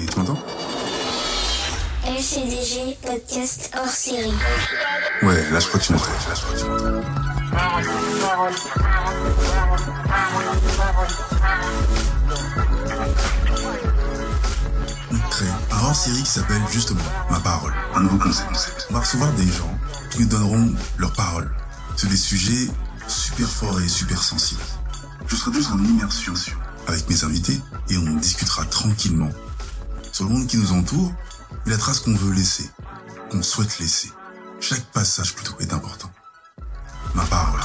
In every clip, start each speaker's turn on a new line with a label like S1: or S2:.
S1: Et tu m'entends
S2: LCDG podcast hors série.
S1: Ouais, là je crois que tu m'entends. Là je crois que tu. On crée un hors-série qui s'appelle justement Ma parole. Un nouveau concept. On va recevoir des gens qui nous donneront leur parole sur des sujets super forts et super sensibles. Je serai juste en immersion avec mes invités et on discutera tranquillement sur le monde qui nous entoure et la trace qu'on veut laisser, qu'on souhaite laisser. Chaque passage plutôt est important. Ma parole.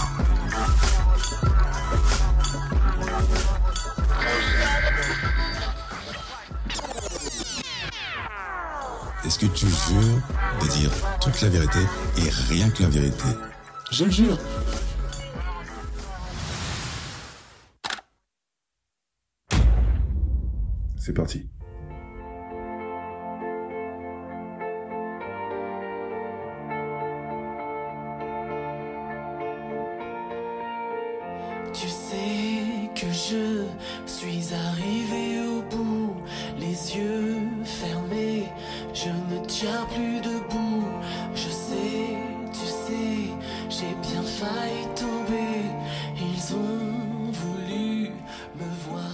S3: Est-ce que tu jures de dire toute la vérité et rien que la vérité?
S4: Je le jure.
S1: C'est parti.
S5: Suis arrivé au bout, les yeux fermés, je ne tiens plus debout. Je sais, tu sais, j'ai bien failli tomber. Ils ont voulu me voir.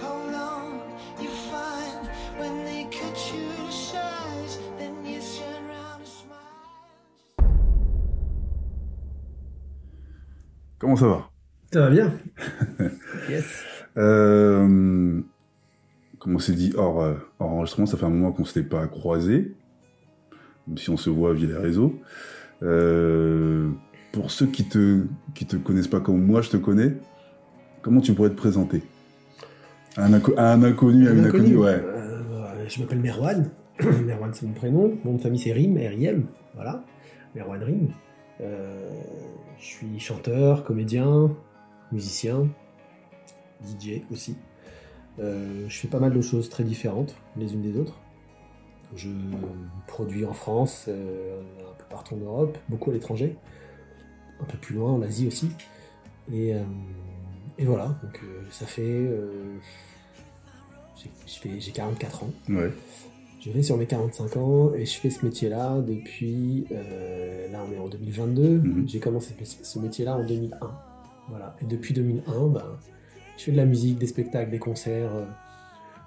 S5: How long you find when they cut you to then you turn around and smile.
S1: Comment ça va?
S4: Ça va bien Yes.
S1: Euh, comme on s'est dit hors, euh, hors enregistrement, ça fait un moment qu'on ne s'était pas croisés, même si on se voit via les réseaux. Euh, pour ceux qui te qui te connaissent pas comme moi, je te connais, comment tu pourrais te présenter? À un, inco- un inconnu, à une inconnue, ouais.
S4: Euh, je m'appelle Merwan. Merwan, c'est mon prénom. Mon nom de famille, c'est Rim, R-I-M. Voilà. Merwan Rim. Euh, je suis chanteur, comédien, musicien, DJ aussi. Euh, je fais pas mal de choses très différentes les unes des autres. Je produis en France, euh, un peu partout en Europe, beaucoup à l'étranger, un peu plus loin en Asie aussi. Et, euh, et voilà, donc ça fait. j'ai- je fais- J'ai 44 ans.
S1: Ouais.
S4: Je vais sur mes 45 ans et je fais ce métier-là depuis. là, on est en 2022.
S1: Mhm.
S4: J'ai commencé ce- ce métier-là en 2001. Voilà. Et depuis 2001, ben, je fais de la musique, des spectacles, des concerts, euh,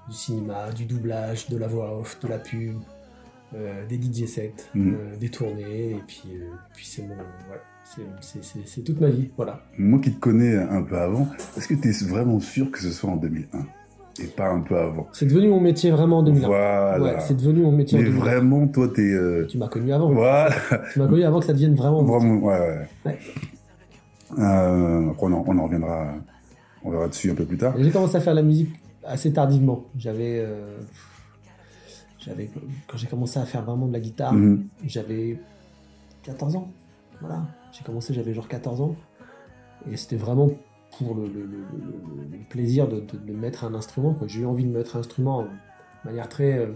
S4: du cinéma, du doublage, de la voix off, de la pub, euh, des DJ sets,
S1: Mhm.
S4: euh, des tournées. Et puis, puis c'est mon. C'est- toute ma vie. Voilà.
S1: Moi qui te connais un peu avant, est-ce que tu es vraiment sûr que ce soit en 2001 et pas un peu avant?
S4: C'est devenu mon métier vraiment en 2001.
S1: Voilà.
S4: Ouais, c'est devenu mon métier
S1: Mais
S4: en 2001.
S1: vraiment, toi, t'es. euh,
S4: Tu m'as connu avant.
S1: Voilà.
S4: Tu m'as connu avant que ça devienne vraiment.
S1: Vraiment, ouais, ouais.
S4: Ouais.
S1: Euh, après, on en, on en reviendra. On verra dessus un peu plus tard.
S4: J'ai commencé à faire la musique assez tardivement. J'avais, euh, j'avais, quand j'ai commencé à faire vraiment de la guitare,
S1: Mhm.
S4: j'avais 14 ans. Voilà, j'ai commencé, j'avais genre 14 ans, et c'était vraiment pour le, le- le- le- le plaisir de, de- de mettre un instrument. J'ai eu envie de mettre un instrument de manière très, euh,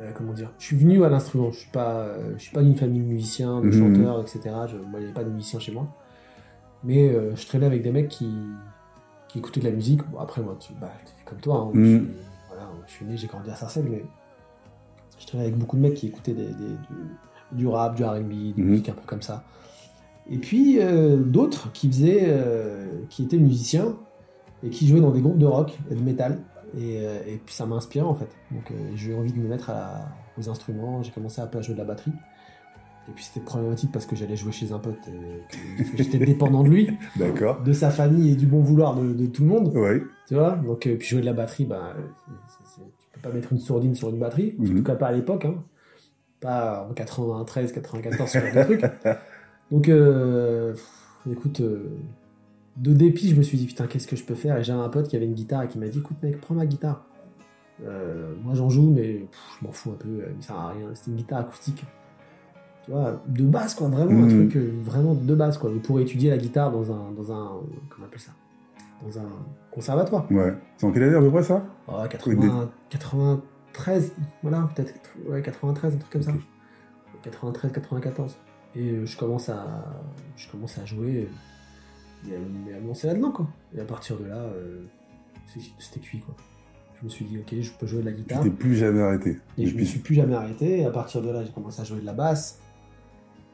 S4: euh, comment dire. Je suis venu à l'instrument. Je suis pas, euh, je suis pas d'une famille de musiciens, de
S1: Mhm.
S4: chanteurs, etc. Je, moi, il n'y avait pas de musiciens chez moi. Mais euh, je traînais avec des mecs qui, qui écoutaient de la musique. Bon, après, moi, tu, bah, comme toi. hein. Je, suis, voilà, je suis né, j'ai grandi à Sarcelles, mais je traînais avec beaucoup de mecs qui écoutaient des, des- du, du rap, du R&B, des musiques un peu comme ça. Et puis euh, d'autres qui faisaient, euh, qui étaient musiciens et qui jouaient dans des groupes de rock et de métal. Et, et puis ça m'a inspiré en fait. Donc j'ai eu envie de me mettre à la- aux instruments. J'ai commencé un peu à jouer de la batterie. Et puis c'était problématique parce que j'allais jouer chez un pote et que j'étais dépendant de lui,
S1: D'accord.
S4: de sa famille et du bon vouloir de, de tout le monde.
S1: Ouais.
S4: Tu vois Donc euh, puis jouer de la batterie, bah, c'est- c'est- tu peux pas mettre une sourdine sur une batterie. En
S1: Mhm.
S4: tout cas pas à l'époque. Hein. Pas en 93, 94 sur des trucs. Donc, euh, pff, écoute, euh, de dépit, je me suis dit, putain, qu'est-ce que je peux faire? Et j'avais un pote qui avait une guitare et qui m'a dit, écoute, mec, prends ma guitare. Euh, moi, j'en joue, mais pff, je m'en fous un peu, euh, ça sert à rien. C'était une guitare acoustique. Tu vois, de base, quoi, vraiment, un
S1: Mhm.
S4: truc euh, vraiment de base, quoi. Pour étudier la guitare dans un, dans un, comment on appelle ça? Dans un conservatoire.
S1: Ouais. C'est en quelle année à peu près ça?
S4: Oh, 80, 93, voilà, peut-être, ouais, 93, un truc comme ça. 93, 94. Et euh, je commence à, je commence à jouer et à, me- à me lancer là-dedans, quoi. Et à partir de là, euh, c'était cuit, quoi. je me suis dit, ok, je peux jouer de la guitare.
S1: t'es plus jamais arrêté.
S4: Et je me
S1: Depuis-
S4: suis plus jamais arrêté. Et à partir de là, j'ai commencé à jouer de la basse.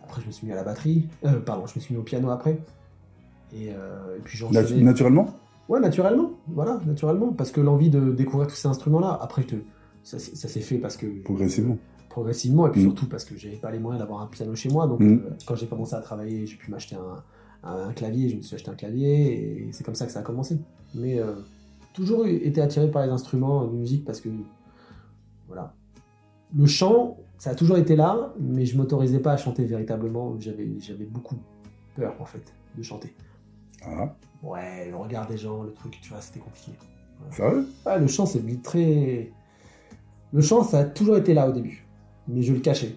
S4: Après, je me suis mis à la batterie. Euh, pardon, je me suis mis au piano après. Et, euh, et puis j'ai
S1: naturellement
S4: Ouais, naturellement. Voilà, naturellement. Parce que l'envie de découvrir tous ces instruments-là, après, je te- ça, s'est- ça s'est fait parce que.
S1: Progressivement.
S4: Progressivement. Et puis
S1: Mm.
S4: surtout parce que j'avais pas les moyens d'avoir un piano chez moi. Donc,
S1: Mm.
S4: euh, quand j'ai commencé à travailler, j'ai pu m'acheter un, un- un clavier. Je me suis acheté un clavier. Et c'est comme ça que ça a commencé. Mais euh, toujours été attiré par les instruments de musique parce que. Voilà. Le chant, ça a toujours été là, mais je m'autorisais pas à chanter véritablement. J'avais j'avais beaucoup peur, en fait, de chanter.
S1: Ah,
S4: Ouais, le regard des gens, le truc, tu vois, c'était compliqué.
S1: sérieux?
S4: Ah, le chant, c'est très. Le chant, ça a toujours été là au début, mais je le cachais.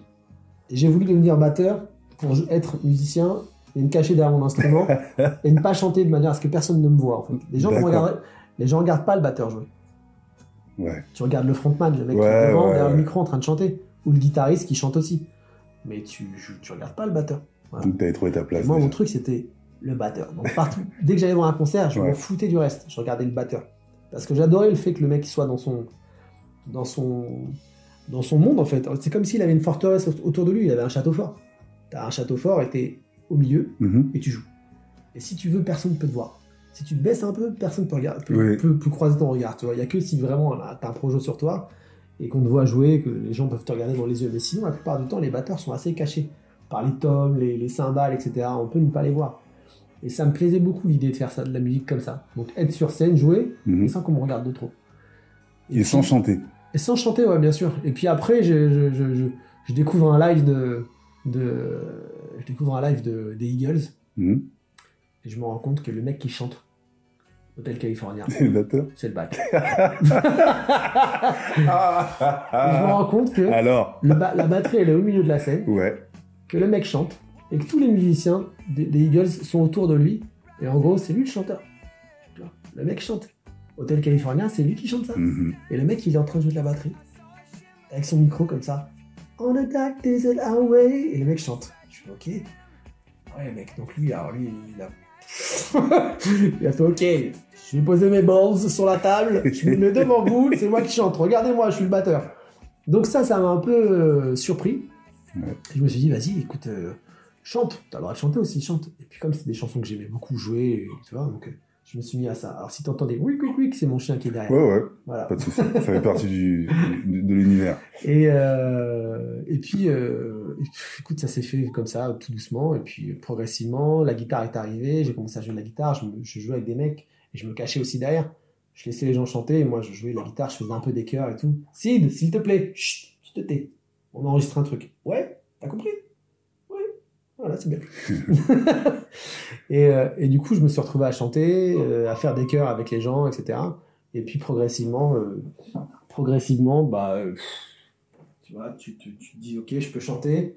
S4: Et j'ai voulu devenir batteur pour être musicien et me cacher derrière mon instrument et ne pas chanter de manière à ce que personne ne me voit. En fait. Les gens ne
S1: D'accord.
S4: regardent, les gens regardent pas le batteur jouer.
S1: Ouais.
S4: Tu regardes le frontman, le mec qui est devant
S1: ouais,
S4: derrière le micro en train de chanter, ou le guitariste qui chante aussi. Mais tu, tu, regardes pas le batteur. Voilà.
S1: Donc t'avais trouvé ta
S4: Et
S1: place.
S4: moi, mon truc, c'était le batteur. Donc, partout, dès que j'allais voir un concert, je m'en foutais du reste. Je regardais le batteur. Parce que j'adorais le fait que le mec soit dans son, dans son, dans son monde, en fait. C'est comme s'il avait une forteresse autour de lui. Il avait un château fort. T'as un château fort et t'es au milieu
S1: Mhm.
S4: et tu joues. Et si tu veux, personne ne peut te voir. Si tu te baisses un peu, personne ne peut, regarder, peut,
S1: Oui.
S4: peut- peut croiser ton regard. Tu vois, il y a que si vraiment là, t'as un projet sur toi et qu'on te voit jouer, que les gens peuvent te regarder dans les yeux. Mais sinon, la plupart du temps, les batteurs sont assez cachés par les tomes, les, les cymbales, etc. On peut ne pas les voir. Et ça me plaisait beaucoup l'idée de faire ça, de la musique comme ça. Donc être sur scène, jouer,
S1: Mhm.
S4: sans qu'on me regarde de trop.
S1: Et
S4: puis-
S1: sans chanter.
S4: et sans chanter, ouais, bien sûr. Et puis après, je, je, je, je- je découvre un live de, de, je découvre un live de, des Eagles
S1: Mhm.
S4: Et je me rends compte que le mec qui chante Hôtel California,
S1: C'est le batteur.
S4: c'est le bac. Je me rends compte que
S1: Alors,
S4: le ba- la batterie elle est au milieu de la scène,
S1: ouais.
S4: que le mec chante et que tous les musiciens des, des Eagles sont autour de lui. Et en gros, c'est lui le chanteur. Le mec chante. Hôtel California, c'est lui qui chante ça.
S1: Mhm.
S4: Et le mec, il est en train de jouer de la batterie. Avec son micro comme ça. On a dark desert highway. Et le mec chante. Je fais OK. Ouais, mec. Donc lui, alors lui, il a. il a fait OK. Je vais poser mes balls sur la table. Je me mets devant vous. C'est moi qui chante. Regardez-moi, je suis le batteur. Donc ça, ça m'a un peu euh, surpris.
S1: Ouais.
S4: Je me suis dit, vas-y, écoute, euh, chante. T'as le droit de chanter aussi, chante. Et puis comme c'est des chansons que j'aimais beaucoup jouer, tu vois, donc euh, je me suis mis à ça. Alors si t'entends des oui, oui, oui, c'est mon chien qui est derrière.
S1: Ouais, ouais.
S4: Voilà.
S1: Pas de souci. Ça fait partie du, de l'univers.
S4: Et, euh, et puis, euh, et puis, écoute, ça s'est fait comme ça, tout doucement. Et puis, progressivement, la guitare est arrivée. J'ai commencé à jouer de la guitare. Je, me- je jouais avec des mecs et je me cachais aussi derrière. Je laissais les gens chanter et moi, je jouais de la guitare. Je faisais un peu des chœurs et tout. Sid, s'il te plaît, chut, tu te tais. On enregistre un truc. Ouais, t'as compris? Voilà, c'est bien. et, euh, et du coup, je me suis retrouvé à chanter, euh, à faire des chœurs avec les gens, etc. Et puis, progressivement, euh, progressivement, bah, tu vois, tu, tu, tu te dis, ok, je peux chanter.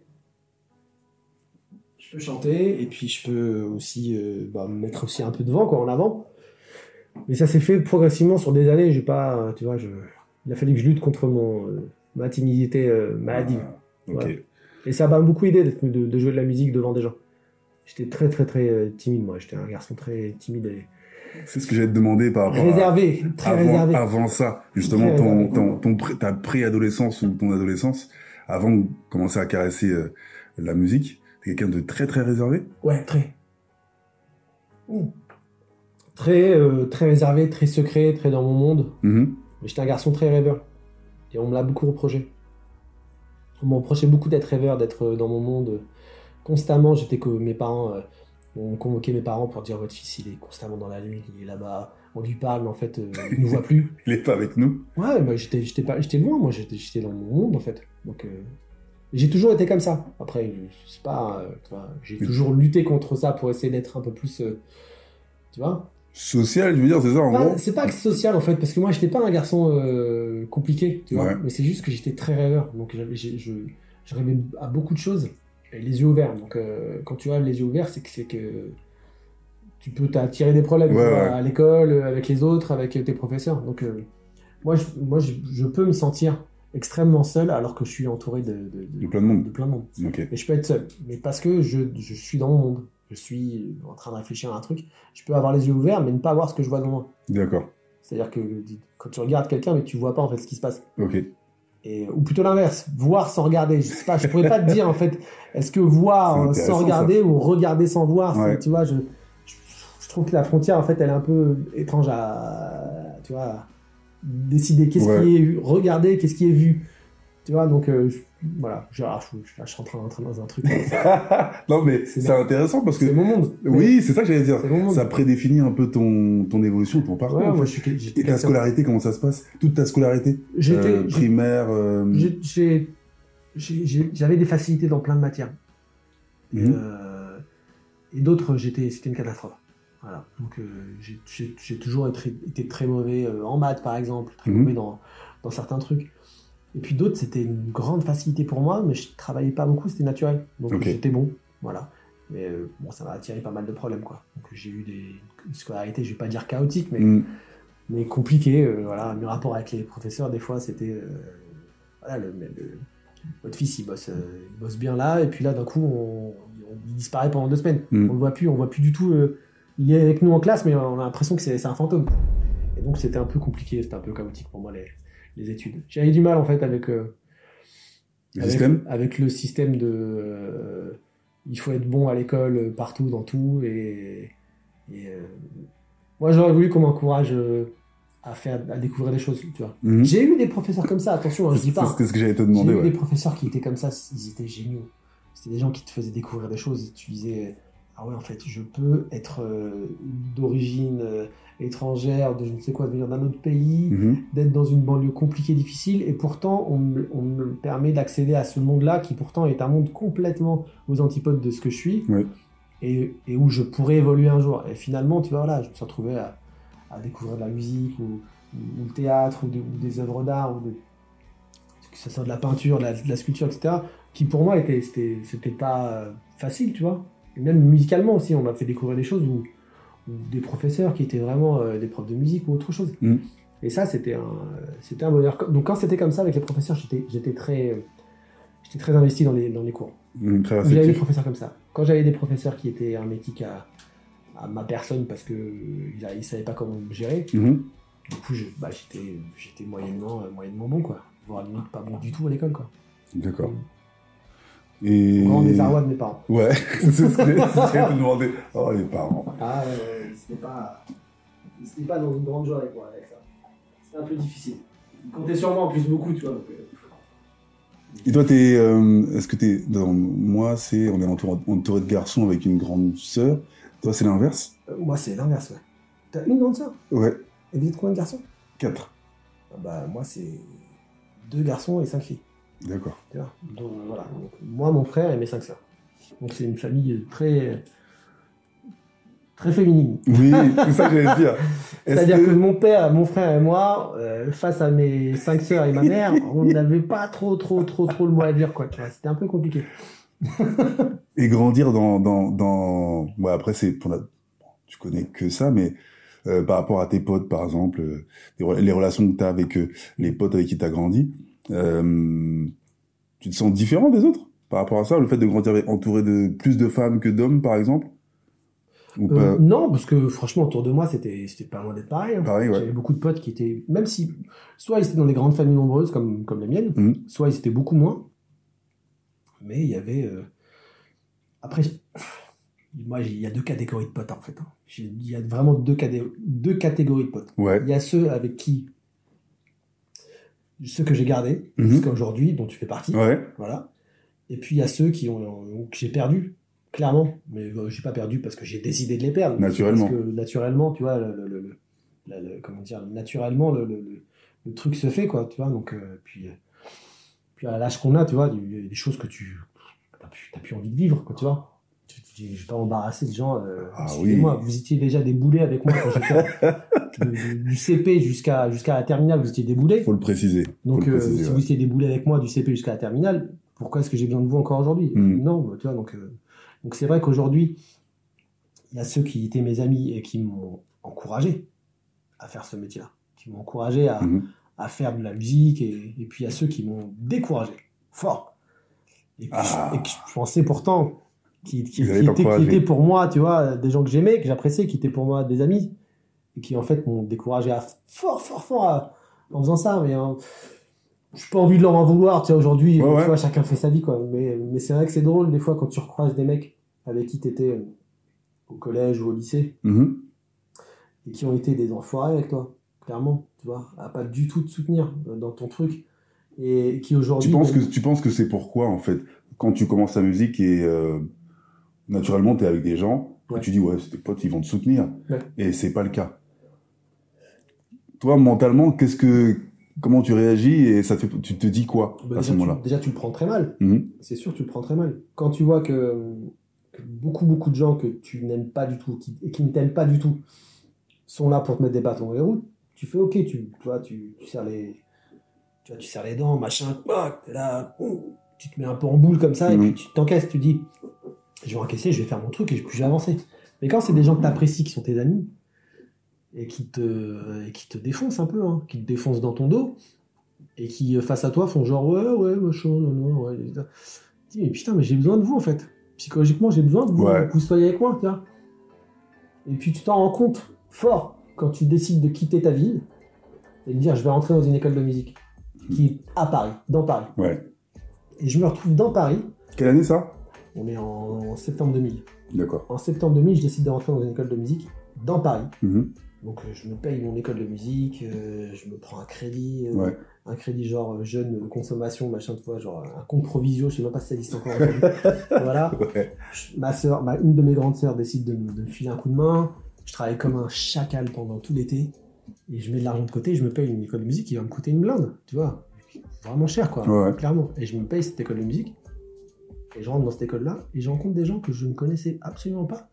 S4: Je peux chanter, et puis je peux aussi euh, bah, me mettre aussi un peu devant, quoi, en avant. Mais ça s'est fait progressivement sur des années. J'ai pas, tu vois, je... il a fallu que je lutte contre mon, euh, ma timidité euh, maladive.
S1: Ah.
S4: Et ça m'a beaucoup aidé de, de jouer de la musique devant des gens. J'étais très, très, très euh, timide, moi. J'étais un garçon très timide et
S1: C'est ce que j'allais te demander par rapport à-
S4: réservé, très
S1: avant,
S4: réservé.
S1: avant ça, justement,
S4: Très
S1: ton, ton, ta préadolescence ou ton adolescence, avant de commencer à caresser euh, la musique, t'es quelqu'un de très très réservé?
S4: Ouais, très. Très, euh, très réservé, très secret, très dans mon monde. Mais j'étais un garçon très rêveur. Et on me l'a beaucoup reproché. On me reprochait beaucoup d'être rêveur, d'être euh, dans mon monde. Constamment, j'étais que mes parents. euh, on convoquait mes parents pour dire votre fils, il est constamment dans la nuit, il est là-bas. On lui parle, mais en fait, euh, il ne voit plus.
S1: Il est pas avec nous
S4: Ouais, bah, j'étais, j'étais, pas, j'étais loin, moi, j'étais, j'étais dans mon monde, en fait. Donc, euh, j'ai toujours été comme ça. Après, je sais pas, euh, j'ai toujours lutté contre ça pour essayer d'être un peu plus. euh, tu vois
S1: Social, je veux dire, c'est ça en
S4: Pas-
S1: gros
S4: C'est pas que social, en fait, parce que moi, j'étais pas un garçon euh, compliqué, tu vois.
S1: Ouais.
S4: Mais c'est juste que j'étais très rêveur. Donc, je, rêvais à beaucoup de choses, et les yeux ouverts. Donc, euh, quand tu as les yeux ouverts, c'est que, c'est que tu peux t'attirer des problèmes tu
S1: Ouais,
S4: vois,
S1: ouais.
S4: à l'école, avec les autres, avec tes professeurs. Donc, euh, moi, je, moi je, je peux me sentir extrêmement seul alors que je suis entouré de, de,
S1: De plein de monde.
S4: de plein de monde.
S1: Ok.
S4: Et je peux être seul, mais parce que je, je suis dans mon monde. Je suis en train de réfléchir à un truc. Je peux avoir les yeux ouverts, mais ne pas voir ce que je vois devant moi.
S1: D'accord.
S4: C'est-à-dire que quand tu regardes quelqu'un, mais tu vois pas en fait ce qui se passe.
S1: Ok.
S4: Et, ou plutôt l'inverse, voir sans regarder. Je sais pas, je pourrais pas te dire en fait, est-ce que voir sans regarder ou regarder sans voir,
S1: Ouais.
S4: tu vois, je, je, je trouve que la frontière en fait, elle est un peu étrange à, tu vois, décider qu'est-ce
S1: Ouais.
S4: qui est regardé, qu'est-ce qui est vu. Tu vois, donc euh, je- voilà, je, ah, je, je, là, je suis en train d'entrer dans un truc.
S1: non, mais
S4: C'est
S1: intéressant parce que.
S4: c'est mon monde.
S1: Oui, c'est ça que j'allais dire.
S4: c'est mon monde.
S1: Ça prédéfinit un peu ton, ton évolution, ton parcours.
S4: Ouais,
S1: en
S4: moi,
S1: fait.
S4: je suis, j'étais
S1: Et ta scolarité, comment ça se passe? Toute ta scolarité?
S4: J'étais,
S1: Euh, Primaire. euh,
S4: j'avais des facilités dans plein de matières.
S1: mhm.
S4: Euh, et d'autres, j'étais, c'était une catastrophe. Voilà. Donc, j'ai- toujours été, été très mauvais en maths, par exemple, très
S1: Mhm.
S4: mauvais dans, dans certains trucs. Et puis d'autres, c'était une grande facilité pour moi, mais je travaillais pas beaucoup, c'était naturel. Donc, j'étais bon. Voilà. Mais euh, bon, ça m'a attiré pas mal de problèmes, quoi. Donc, j'ai eu des une scolarité, je vais pas dire chaotique, mais,
S1: Mhm.
S4: mais compliqué. euh, voilà. Mes rapports avec les professeurs, des fois, c'était. euh, voilà, le, le- votre fils, il bosse, il bosse bien là, et puis là, d'un coup, on, on- il disparaît pendant deux semaines.
S1: Mm.
S4: On le voit plus, on voit plus du tout. il est avec nous en classe, mais on a l'impression que c'est c'est un fantôme. Et donc, c'était un peu compliqué, c'était un peu chaotique pour moi, les, les études. J'avais du mal, en fait, avec, euh,
S1: Le
S4: avec,
S1: système?
S4: avec le système de. euh, il faut être bon à l'école, euh, partout, dans tout, et. et, euh, moi, j'aurais voulu qu'on m'encourage à faire, à découvrir des choses, tu vois.
S1: Mhm.
S4: J'ai eu des professeurs comme ça, attention, hein, je dis pas.
S1: C'est ce que j'allais te
S4: J'ai
S1: demander.
S4: eu
S1: ouais.
S4: des professeurs qui étaient comme ça, ils étaient géniaux. C'était des gens qui te faisaient découvrir des choses et tu disais ah ouais en fait je peux être d'origine étrangère, de je ne sais quoi, de venir d'un autre pays,
S1: Mhm.
S4: d'être dans une banlieue compliquée, difficile et pourtant on me, on me permet d'accéder à ce monde-là qui pourtant est un monde complètement aux antipodes de ce que je suis
S1: Oui.
S4: et, et où je pourrais évoluer un jour. Et finalement tu vois voilà, je me suis retrouvé à, à découvrir de la musique ou, ou- ou le théâtre ou, de- ou des œuvres d'art ou de, que ce soit de la peinture, de la, de la sculpture, etc., qui pour moi était, c'était, c'était pas euh, facile, tu vois. Et même musicalement aussi, on m'a fait découvrir des choses où des professeurs qui étaient vraiment euh, des profs de musique ou autre chose.
S1: Mm.
S4: Et ça, c'était un, c'était un bonheur. Donc quand c'était comme ça avec les professeurs, j'étais, j'étais très, j'étais très investi dans les, dans les cours.
S1: Très
S4: J'avais des professeurs comme ça. Quand j'avais des professeurs qui étaient hermétiques à, à ma personne parce que ils, ils savaient pas comment me gérer,
S1: Mhm.
S4: du coup, je- bah, j'étais, j'étais moyennement, euh, moyennement bon, quoi. Voire limite pas bon du tout à l'école, quoi.
S1: D'accord. Et.
S4: Grand désarroi de mes parents.
S1: Ouais, c'est ce que j'allais te demander. Oh, les parents.
S4: Ah, ouais, ouais, c'était pas, c'était pas dans une grande joie avec moi, avec ça. C'était un peu difficile. Ils comptaient sur moi en plus beaucoup, tu vois. donc, euh,
S1: Et toi, t'es. euh, Est-ce que t'es. moi, c'est. On est entouré, entouré de garçons avec une grande sœur. Toi, c'est l'inverse?
S4: Euh, moi, c'est l'inverse, ouais. T'as une grande sœur?
S1: Ouais,
S4: Et vous êtes combien de garçons?
S1: Quatre.
S4: Ah Bah, moi, c'est deux garçons et cinq filles.
S1: D'accord.
S4: Donc, voilà. Donc, moi, mon frère et mes cinq sœurs. Donc, c'est une famille très. très féminine.
S1: Oui, c'est ça que j'allais dire.
S4: C'est-à-dire que... mon père, mon frère et moi, euh, face à mes cinq sœurs et ma mère, on n'avait pas trop, trop, trop, trop le mot à dire, quoi. C'était un peu compliqué.
S1: Et grandir dans. dans, dans... Ouais, après, c'est pour la... Tu connais que ça, mais euh, par rapport à tes potes, par exemple, euh, les re- les relations que tu as avec les potes avec qui tu as grandi, euh, tu te sens différent des autres par rapport à ça Le fait de grandir entouré de plus de femmes que d'hommes, par exemple? Ou
S4: Euh, non, parce que franchement, autour de moi, c'était, c'était pas loin d'être pareil. hein.
S1: Pareil, ouais.
S4: J'avais beaucoup de potes qui étaient, même si, soit ils étaient dans des grandes familles nombreuses comme, comme les miennes,
S1: Mhm.
S4: soit ils étaient beaucoup moins. Mais il y avait. euh, Après, moi, il y a deux catégories de potes en fait. hein. Il y a vraiment deux, deux catégories de potes.
S1: Ouais.
S4: Il y a ceux avec qui. Ceux que j'ai gardés
S1: Mhm.
S4: jusqu'à aujourd'hui, dont tu fais partie.
S1: Ouais.
S4: Voilà. Et puis il y a ceux qui ont, que j'ai perdu, clairement. Mais euh, j'ai pas perdu parce que j'ai décidé de les perdre.
S1: Naturellement.
S4: Parce que naturellement, tu vois, le, le- le- le- la- le- comment dire, naturellement, le, truc se fait, quoi, tu vois. Donc, euh, puis, euh, puis à l'âge qu'on a, tu vois, il y a des choses que tu t'as plus, t'as plus envie de vivre, quoi, tu vois. Je vais pas embarrasser de gens. Euh,
S1: Ah oui.
S4: vous étiez déjà déboulé avec moi quand j'étais du, du CP jusqu'à jusqu'à la terminale, vous étiez déboulé.
S1: Faut le préciser.
S4: Donc,
S1: le
S4: euh,
S1: préciser,
S4: si
S1: ouais.
S4: vous étiez déboulé avec moi du CP jusqu'à la terminale, pourquoi est-ce que j'ai besoin de vous encore aujourd'hui
S1: Mm.
S4: Non, bah, tu vois, donc euh, donc c'est vrai qu'aujourd'hui, il y a ceux qui étaient mes amis et qui m'ont encouragé à faire ce métier-là, qui m'ont encouragé à,
S1: Mhm.
S4: à faire de la musique, et, et puis il y a ceux qui m'ont découragé, fort. Et, puis,
S1: Ah.
S4: je, et que je pensais pourtant qui, étaient, qui
S1: t'encourager.
S4: étaient pour moi, tu vois, des gens que j'aimais, que j'appréciais, qui étaient pour moi des amis. et qui en fait m'ont découragé à fort, fort, fort à- en faisant ça. Mais hein, je n'ai pas envie de leur en vouloir. Tu sais, aujourd'hui,
S1: Ouais,
S4: tu
S1: ouais.
S4: vois, chacun fait sa vie, quoi. Mais, mais c'est vrai que c'est drôle des fois quand tu recroises des mecs avec qui tu étais au collège ou au lycée
S1: Mhm.
S4: et qui ont été des enfoirés avec toi, clairement, tu vois, à pas du tout te soutenir euh, dans ton truc et qui aujourd'hui.
S1: Tu penses que tu penses que c'est pourquoi en fait quand tu commences la musique et euh, naturellement t'es avec des gens
S4: Ouais.
S1: tu dis ouais c'est tes potes ils vont te soutenir
S4: Ouais.
S1: et c'est pas le cas. Toi mentalement qu'est-ce que comment tu réagis et ça te tu te dis quoi
S4: Bah,
S1: à ce
S4: tu,
S1: moment-là?
S4: déjà, tu le prends très mal.
S1: Mhm.
S4: C'est sûr, tu le prends très mal. Quand tu vois que, que beaucoup, beaucoup de gens que tu n'aimes pas du tout qui, et qui ne t'aiment pas du tout sont là pour te mettre des bâtons dans les roues, tu fais OK, tu, tu vois, tu, tu serres les, tu vois, tu serres les dents, machin, là, tu te mets un peu en boule comme ça, et
S1: Mhm.
S4: puis tu t'encaisses, tu dis, je vais encaisser, je vais faire mon truc, et puis je vais avancer. Mais quand c'est des gens que tu apprécies, qui sont tes amis, et qui te, et qui te défoncent un peu, hein, qui te défoncent dans ton dos, et qui, euh, face à toi, font genre, ouais, ouais, machin, non, non, ouais. Dis, mais putain, mais j'ai besoin de vous, en fait. Psychologiquement, j'ai besoin de vous,
S1: Ouais.
S4: que vous soyez avec moi, tu vois. Et puis tu t'en rends compte fort quand tu décides de quitter ta ville et de dire, je vais rentrer dans une école de musique, qui est à Paris, dans Paris.
S1: Ouais.
S4: Et je me retrouve dans Paris,
S1: Quelle année ça?
S4: On est en septembre 2000.
S1: D'accord.
S4: En septembre 2000, je décide de rentrer dans une école de musique dans Paris.
S1: Mhm.
S4: Donc euh, je me paye mon école de musique, euh, je me prends un crédit, euh,
S1: Ouais.
S4: un crédit genre jeune consommation, machin, tu vois, genre un compte provisio, je sais même pas si ça existe encore. voilà.
S1: Ouais.
S4: Je- Ma ma- une de mes grandes sœurs décide de, me- de me filer un coup de main. Je travaille comme un chacal pendant tout l'été et je mets de l'argent de côté. et Je me paye une école de musique qui va me coûter une blinde, tu vois, vraiment cher quoi,
S1: Ouais.
S4: clairement. Et je me paye cette école de musique et je rentre dans cette école-là et je rencontre des gens que je ne connaissais absolument pas,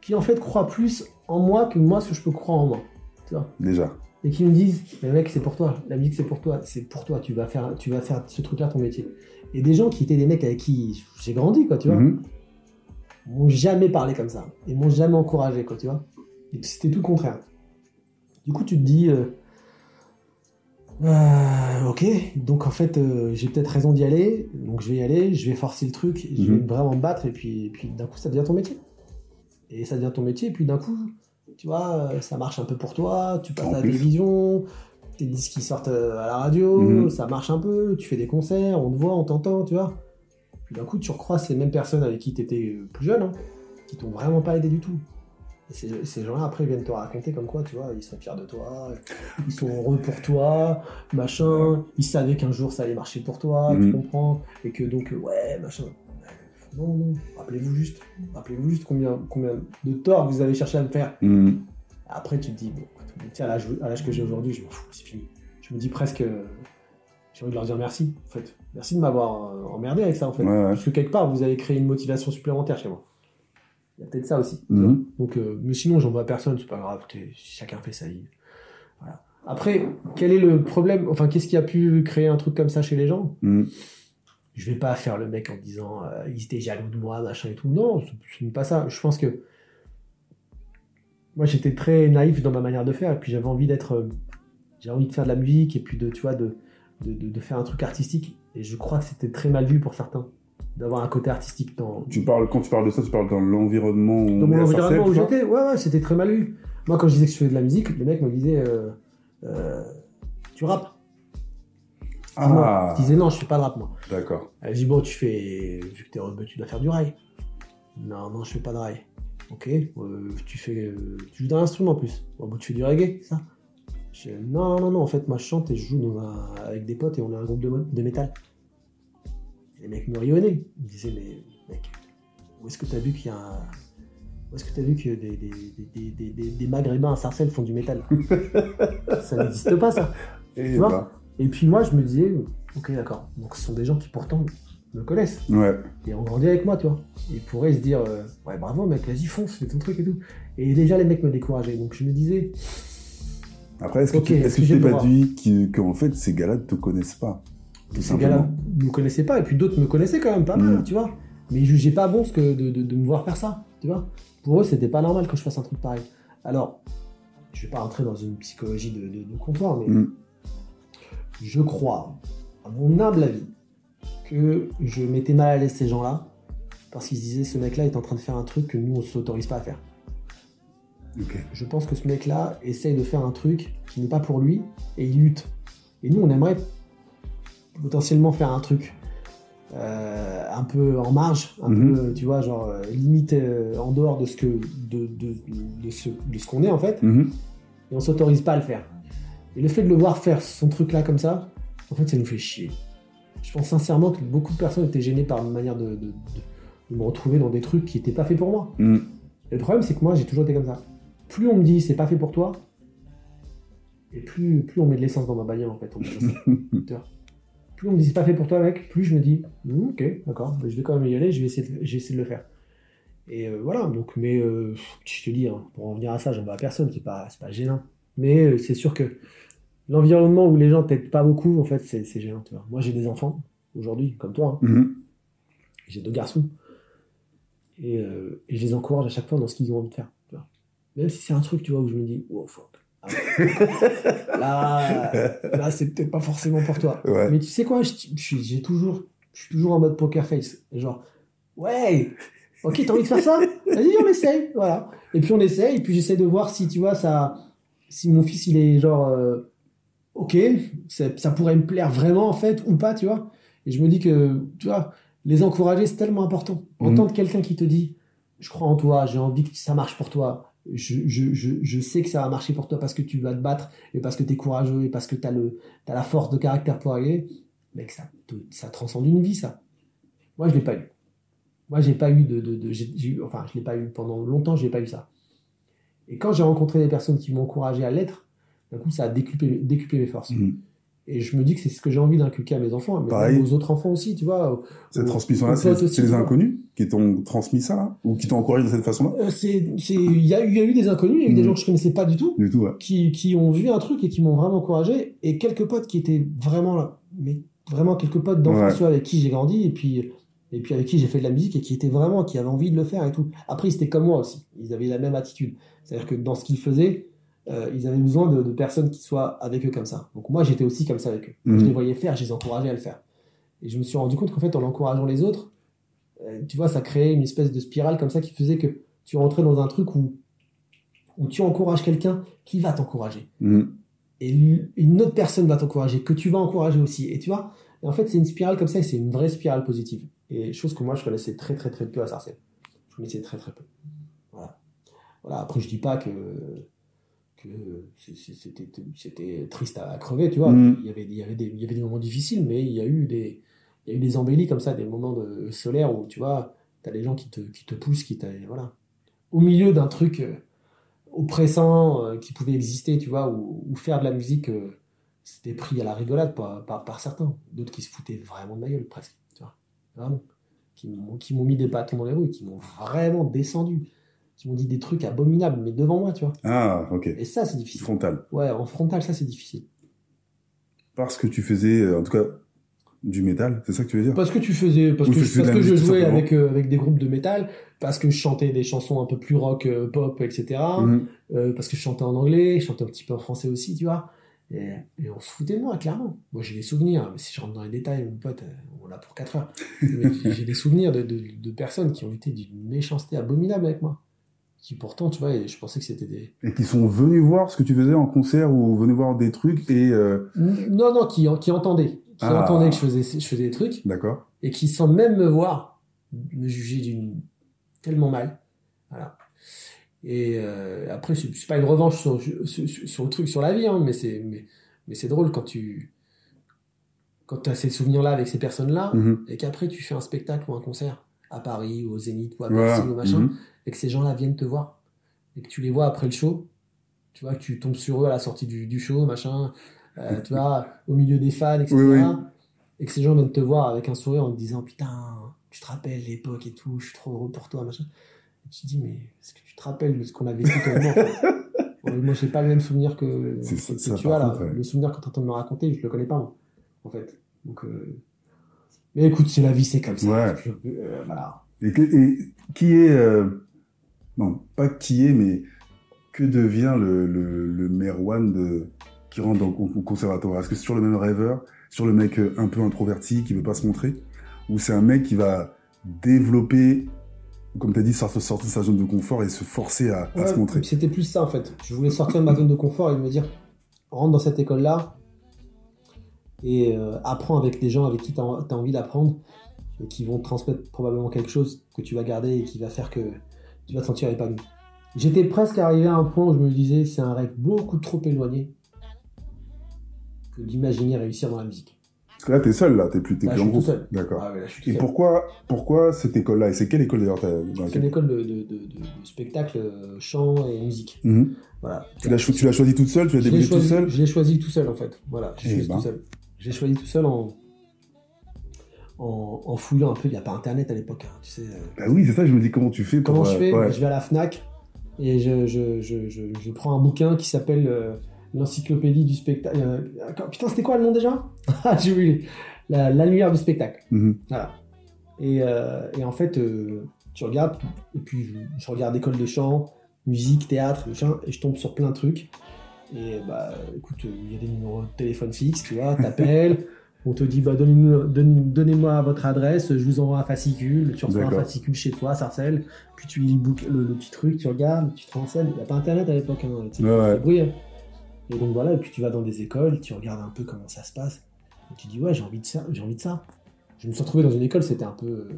S4: qui en fait croient plus en moi que moi ce que je peux croire en moi, tu vois?
S1: Déjà.
S4: et qui me disent mais mec c'est pour toi. La musique c'est pour toi. C'est pour toi. Tu vas faire tu vas faire ce truc là ton métier. Et des gens qui étaient des mecs avec qui j'ai grandi quoi tu vois
S1: Mhm.
S4: m'ont jamais parlé comme ça. Et m'ont jamais encouragé quoi tu vois. Et c'était tout le contraire. Du coup tu te dis euh, euh, ok. Donc en fait euh, j'ai peut-être raison d'y aller. Donc je vais y aller. Je vais forcer le truc. Je vais
S1: Mhm.
S4: vraiment me battre. Et puis, et puis d'un coup ça devient ton métier. Et ça devient ton métier. Et puis d'un coup tu vois euh, ça marche un peu pour toi. Tu passes
S1: En
S4: à la
S1: plus.
S4: télévision. Tes disques qui sortent euh, à la radio.
S1: Mhm.
S4: ça marche un peu. Tu fais des concerts. On te voit on t'entend tu vois. Puis d'un coup tu recroises ces mêmes personnes avec qui tu étais plus jeune hein, qui t'ont vraiment pas aidé du tout et ces, ces gens-là après viennent te raconter comme quoi tu vois ils sont fiers de toi ils sont heureux pour toi machin ils savaient qu'un jour ça allait marcher pour toi tu
S1: Mhm.
S4: comprends et que donc euh, ouais machin non non rappelez-vous juste rappelez-vous juste combien combien de torts vous avez cherché à me faire
S1: Mhm.
S4: après, tu te dis, bon, sais, à l'âge que j'ai aujourd'hui, je m'en fous, c'est fini. Je me dis presque, euh, j'ai envie de leur dire merci, en fait. Merci de m'avoir euh, emmerdé avec ça, en fait.
S1: Ouais, ouais.
S4: Parce que quelque part, vous avez créé une motivation supplémentaire chez moi. Il y a peut-être ça aussi.
S1: Mhm.
S4: Donc, euh, mais sinon, j'en vois personne, c'est pas grave, chacun fait sa vie. Voilà. Après, quel est le problème Enfin, qu'est-ce qui a pu créer un truc comme ça chez les gens?
S1: Mhm.
S4: je vais pas faire le mec en disant euh, ils étaient jaloux de moi, machin et tout. Non, ce ce n'est pas ça. Je pense que moi j'étais très naïf dans ma manière de faire et puis j'avais envie d'être, euh, j'ai envie de faire de la musique et puis de, tu vois, de, de, de- de faire un truc artistique. Et je crois que c'était très mal vu pour certains d'avoir un côté artistique dans,
S1: Tu parles quand tu parles de ça, tu parles dans l'environnement où
S4: dans mon environnement où j'étais. Ouais, ouais, c'était très mal vu. Moi quand je disais que je faisais de la musique, les mecs me disaient euh, euh, tu rappes.
S1: Ah,
S4: Je disais non, je fais pas de rap moi.
S1: d'accord.
S4: Elle dit bon, tu fais, vu que t'es rebeu, tu dois faire du rail. Non, non, je fais pas de rail. Ok, euh, tu fais, tu joues d'un instrument en plus. Bon, bah, tu fais du reggae, c'est ça? Je- Non, non, non, non, en fait, moi je chante et je joue dans un- avec des potes et on est un groupe de, de métal. Les mecs me rionnaient. Ils me disaient, mais mec, où est-ce que t'as vu qu'il y a un... Où est-ce que t'as vu que des, des, des, des, des, des- des maghrébins à Sarcelles font du métal? Ça n'existe pas, ça.
S1: Et
S4: Tu vois?
S1: bah,
S4: Et puis moi, je me disais, ok, d'accord. Donc ce sont des gens qui pourtant me connaissent
S1: ouais.
S4: et ont grandi avec moi, tu vois. Ils pourraient se dire, euh, ouais, bravo mec, vas-y, fonce, fais ton truc et tout. Et déjà, les mecs me décourageaient. Donc je me disais,
S1: Après, est-ce que tu tu t'es pas dit que- qu'en fait ces gars-là ne te connaissent pas? Tout
S4: ces gars-là ne me connaissaient pas. Et puis d'autres me connaissaient quand même pas mal,
S1: Mm.
S4: tu vois. Mais ils jugeaient pas bon ce que de, de- de me voir faire ça, tu vois. Pour eux, c'était pas normal que je fasse un truc pareil. Alors, je vais pas rentrer dans une psychologie de, de- comptoir, mais
S1: Mm.
S4: je crois, à mon humble avis, que je mettais mal à l'aise ces gens-là parce qu'ils se disaient ce mec-là est en train de faire un truc que nous on s'autorise pas à faire. Je pense que ce mec-là essaye de faire un truc qui n'est pas pour lui et il lutte. Et nous, on aimerait potentiellement faire un truc euh, un peu en marge, un
S1: Mhm.
S4: peu, tu vois, genre euh, limite euh, en dehors de ce que de, de, de ce, de ce qu'on est en fait,
S1: Mhm.
S4: et on s'autorise pas à le faire. Et le fait de le voir faire son truc là comme ça, en fait, ça nous fait chier. Je pense sincèrement que beaucoup de personnes étaient gênées par ma manière de, de- me retrouver dans des trucs qui n'étaient pas faits pour moi.
S1: Mhm.
S4: Et le problème, c'est que moi, j'ai toujours été comme ça. Plus on me dit c'est pas fait pour toi, et plus, plus on met de l'essence dans ma bagnole en fait. plus on me dit c'est pas fait pour toi, mec, plus je me dis Hmm, ok, d'accord, je vais quand même y aller, je vais essayer de, j'ai essayé de le faire. Et euh, voilà, donc, mais euh, je te dis, hein, pour en venir à ça, j'en veux à personne, c'est pas, pas gênant. Mais euh, c'est sûr que l'environnement où les gens t'aident pas beaucoup, en fait, c'est, gênant. Tu vois. Moi, j'ai des enfants aujourd'hui, comme toi. hein.
S1: Mhm.
S4: J'ai deux garçons. Et, et je les encourage à chaque fois dans ce qu'ils ont envie de faire. tu vois. Même si c'est un truc, tu vois, où je me dis, oh fuck. Ah là, là c'est peut-être pas forcément pour toi.
S1: Ouais.
S4: Mais tu sais quoi, je, je suis, j'ai toujours, je suis toujours en mode poker face. Genre, ouais, ok, t'as envie de faire ça? Vas-y, on essaye. Voilà. Et puis on essaye, et puis j'essaie de voir si, tu vois, ça, si mon fils, il est genre, euh, ok, ça, pourrait me plaire vraiment, en fait, ou pas, tu vois. Et je me dis que, tu vois, les encourager, c'est tellement important.
S1: Mhm.
S4: Entendre quelqu'un qui te dit, je crois en toi, j'ai envie que ça marche pour toi, je, je, je, je sais que ça va marcher pour toi parce que tu vas te battre, et parce que tu es courageux, et parce que tu as, la force de caractère pour aller, mec, ça, ça transcende une vie, ça. Moi, je l'ai pas eu. Moi, pas eu de... de, enfin, je l'ai pas eu pendant longtemps, j'ai pas eu ça. Et quand j'ai rencontré des personnes qui m'ont encouragé à l'être, d'un coup, ça a décuplé, décuplé mes forces.
S1: Mhm.
S4: Et je me dis que c'est ce que j'ai envie d'inculquer à mes enfants, mais
S1: Pareil.
S4: aux autres enfants aussi, tu vois.
S1: Cette transmission-là, c'est les inconnus qui t'ont transmis ça, là Ou qui t'ont encouragé de cette façon-là
S4: Euh, c'est, c'est, il y a, eu- il y a eu des inconnus, il y a eu des
S1: Mhm.
S4: gens que je connaissais pas du tout,
S1: Du tout, ouais.
S4: qui, qui ont vu un truc et qui m'ont vraiment encouragé, et quelques potes qui étaient vraiment là, mais vraiment quelques potes d'enfance,
S1: Ouais.
S4: avec qui j'ai grandi, et puis, et puis avec qui j'ai fait de la musique, et qui étaient vraiment, qui avaient envie de le faire et tout. Après, ils étaient comme moi aussi, ils avaient la même attitude. C'est-à-dire que dans ce qu'ils faisaient, euh, ils avaient besoin de, de personnes qui soient avec eux comme ça. Donc moi, j'étais aussi comme ça avec eux. Quand
S1: Mhm.
S4: je les voyais faire, je les encourageais à le faire. Et je me suis rendu compte qu'en fait, en encourageant les autres, euh, tu vois, ça créait une espèce de spirale comme ça qui faisait que tu rentrais dans un truc où, où tu encourages quelqu'un qui va t'encourager.
S1: Mhm.
S4: Et une autre personne va t'encourager, que tu vas encourager aussi. Et tu vois, et en fait, c'est une spirale comme ça et c'est une vraie spirale positive. Et chose que moi, je connaissais très très très peu à Sarcelles. Je connaissais très très peu. Voilà. Voilà. Après, je dis pas que, que c'était c'était triste à, à crever, tu vois.
S1: Mhm.
S4: Il, y avait, il, y avait des, il y avait des moments difficiles, mais il y a eu des, il y a eu des embellis comme ça, des moments de solaire où, tu vois, t'as des gens qui te, qui te poussent, qui t'a, voilà. Au milieu d'un truc euh, oppressant euh, qui pouvait exister, tu vois, ou, faire de la musique, euh, c'était pris à la rigolade par, par, par certains. D'autres qui se foutaient vraiment de ma gueule, presque, tu vois. Vraiment. Qui m'ont, qui m'ont mis des bâtons dans les roues, qui m'ont vraiment descendu. Qui m'ont dit des trucs abominables, mais devant moi, tu vois.
S1: Ah, ok.
S4: Et ça, c'est difficile.
S1: Frontal.
S4: Ouais, en frontal, ça, c'est difficile.
S1: Parce que tu faisais, euh, en tout cas, du métal, c'est ça que tu veux dire?
S4: Parce que tu faisais, parce que, parce je jouais avec, euh, avec des groupes de métal, parce que je chantais des chansons un peu plus rock, euh, pop, etc.
S1: Mhm.
S4: euh, parce que je chantais en anglais, je chantais un petit peu en français aussi, tu vois. Et, et on se foutait de moi, clairement. Moi, j'ai des souvenirs, mais si je rentre dans les détails, mon pote, on l'a pour 4 heures. J'ai des souvenirs de, de, de personnes qui ont été d'une méchanceté abominable avec moi. Qui pourtant, tu vois, et je pensais que c'était des.
S1: Et qui sont venus voir ce que tu faisais en concert ou venus voir des trucs et... euh,
S4: Non, non, qui, qui entendaient. Qui
S1: Ah.
S4: entendaient que je faisais, je faisais des trucs.
S1: D'accord.
S4: et qui sans même me voir me juger d'une tellement mal voilà et euh, après c'est pas une revanche sur, sur, le truc sur la vie hein, mais c'est mais, mais c'est drôle quand tu quand tu as ces souvenirs là avec ces personnes là
S1: Mhm.
S4: et qu'après tu fais un spectacle ou un concert à Paris ou au Zénith ou à
S1: Voilà.
S4: Bercy ou machin
S1: Mhm.
S4: Et que ces gens là viennent te voir et que tu les vois après le show tu vois que tu tombes sur eux à la sortie du, du show machin euh, tu vois au milieu des fans etc
S1: Oui, oui.
S4: et que ces gens viennent te voir avec un sourire en te disant putain tu te rappelles l'époque et tout je suis trop heureux pour toi machin et tu te dis mais est-ce que tu te rappelles de ce qu'on a vécu toi moi Ouais, moi j'ai pas le même souvenir que,
S1: C'est-
S4: que
S1: ça,
S4: tu as là
S1: ouais.
S4: le souvenir que tu entends me raconter je le connais pas moi en fait donc euh, mais écoute c'est la vie c'est comme ça
S1: Ouais.
S4: Je- euh, voilà
S1: Et, qui est... Non, pas qui est, mais que devient le, le, le Merwan de... qui rentre dans, au, au conservatoire? Est-ce que c'est sur le même rêveur? Sur le mec euh, un peu introverti qui veut pas se montrer? Ou c'est un mec qui va développer comme tu as dit, sortir, sortir de sa zone de confort et se forcer à, se montrer?
S4: C'était plus ça en fait. Je voulais sortir de ma zone de confort et me dire rentre dans cette école-là et euh, apprends avec les gens avec qui tu as, envie d'apprendre et qui vont transmettre probablement quelque chose que tu vas garder et qui va faire que tu vas te sentir épanoui. J'étais presque arrivé à un point où je me disais c'est un rêve beaucoup trop éloigné que d'imaginer réussir dans la musique.
S1: Parce que là, t'es seul, là, t'es plus, t'es
S4: Là,
S1: plus
S4: je
S1: en
S4: suis tout
S1: groupe.
S4: seul.
S1: D'accord.
S4: Ah ouais, là, je suis tout
S1: Et
S4: seul.
S1: pourquoi, pourquoi cette école-là? Et c'est quelle école d'ailleurs
S4: C'est une école de, de, de- de- de spectacle, euh, chant et musique.
S1: Mhm.
S4: Voilà.
S1: Tu l'as cho- tu l'as choisi toute seule? Tu l'as
S4: Je l'ai
S1: débrouillé toute
S4: choisi,
S1: seule
S4: je l'ai choisi tout seul en fait. Voilà, j'ai
S1: Eh
S4: choisi
S1: ben.
S4: tout seul. J'ai choisi tout seul en, en, en fouillant un peu. Il n'y a pas internet à l'époque, hein, tu sais.
S1: Bah oui, c'est ça, je me dis comment tu fais pour.
S4: Comment je
S1: euh,
S4: fais?
S1: ouais.
S4: Je vais à la Fnac et je, je, je, je, prends un bouquin qui s'appelle euh, l'encyclopédie du spectacle. euh, putain, c'était quoi le nom déjà? Ah, j'ai oublié. La, la lumière du spectacle.
S1: Mhm.
S4: Voilà. Et, euh, et en fait, tu regardes, et puis je, regarde école de chant, musique, théâtre, machin, et je tombe sur plein de trucs. Et bah, écoute, il y a des numéros de téléphone fixe, tu vois, t'appelles, on te dit, bah, donnez-moi votre adresse, je vous envoie un fascicule, tu reçois un fascicule chez toi, Sarcelles, puis tu lis le, le, petit truc, tu regardes, tu te renseignes, il n'y a pas internet à l'époque, hein, tu
S1: Ouais.
S4: Et donc voilà, et puis tu vas dans des écoles, tu regardes un peu comment ça se passe, et tu dis, ouais, j'ai envie de ça, j'ai envie de ça. Je me suis retrouvé dans une école, c'était un peu. euh,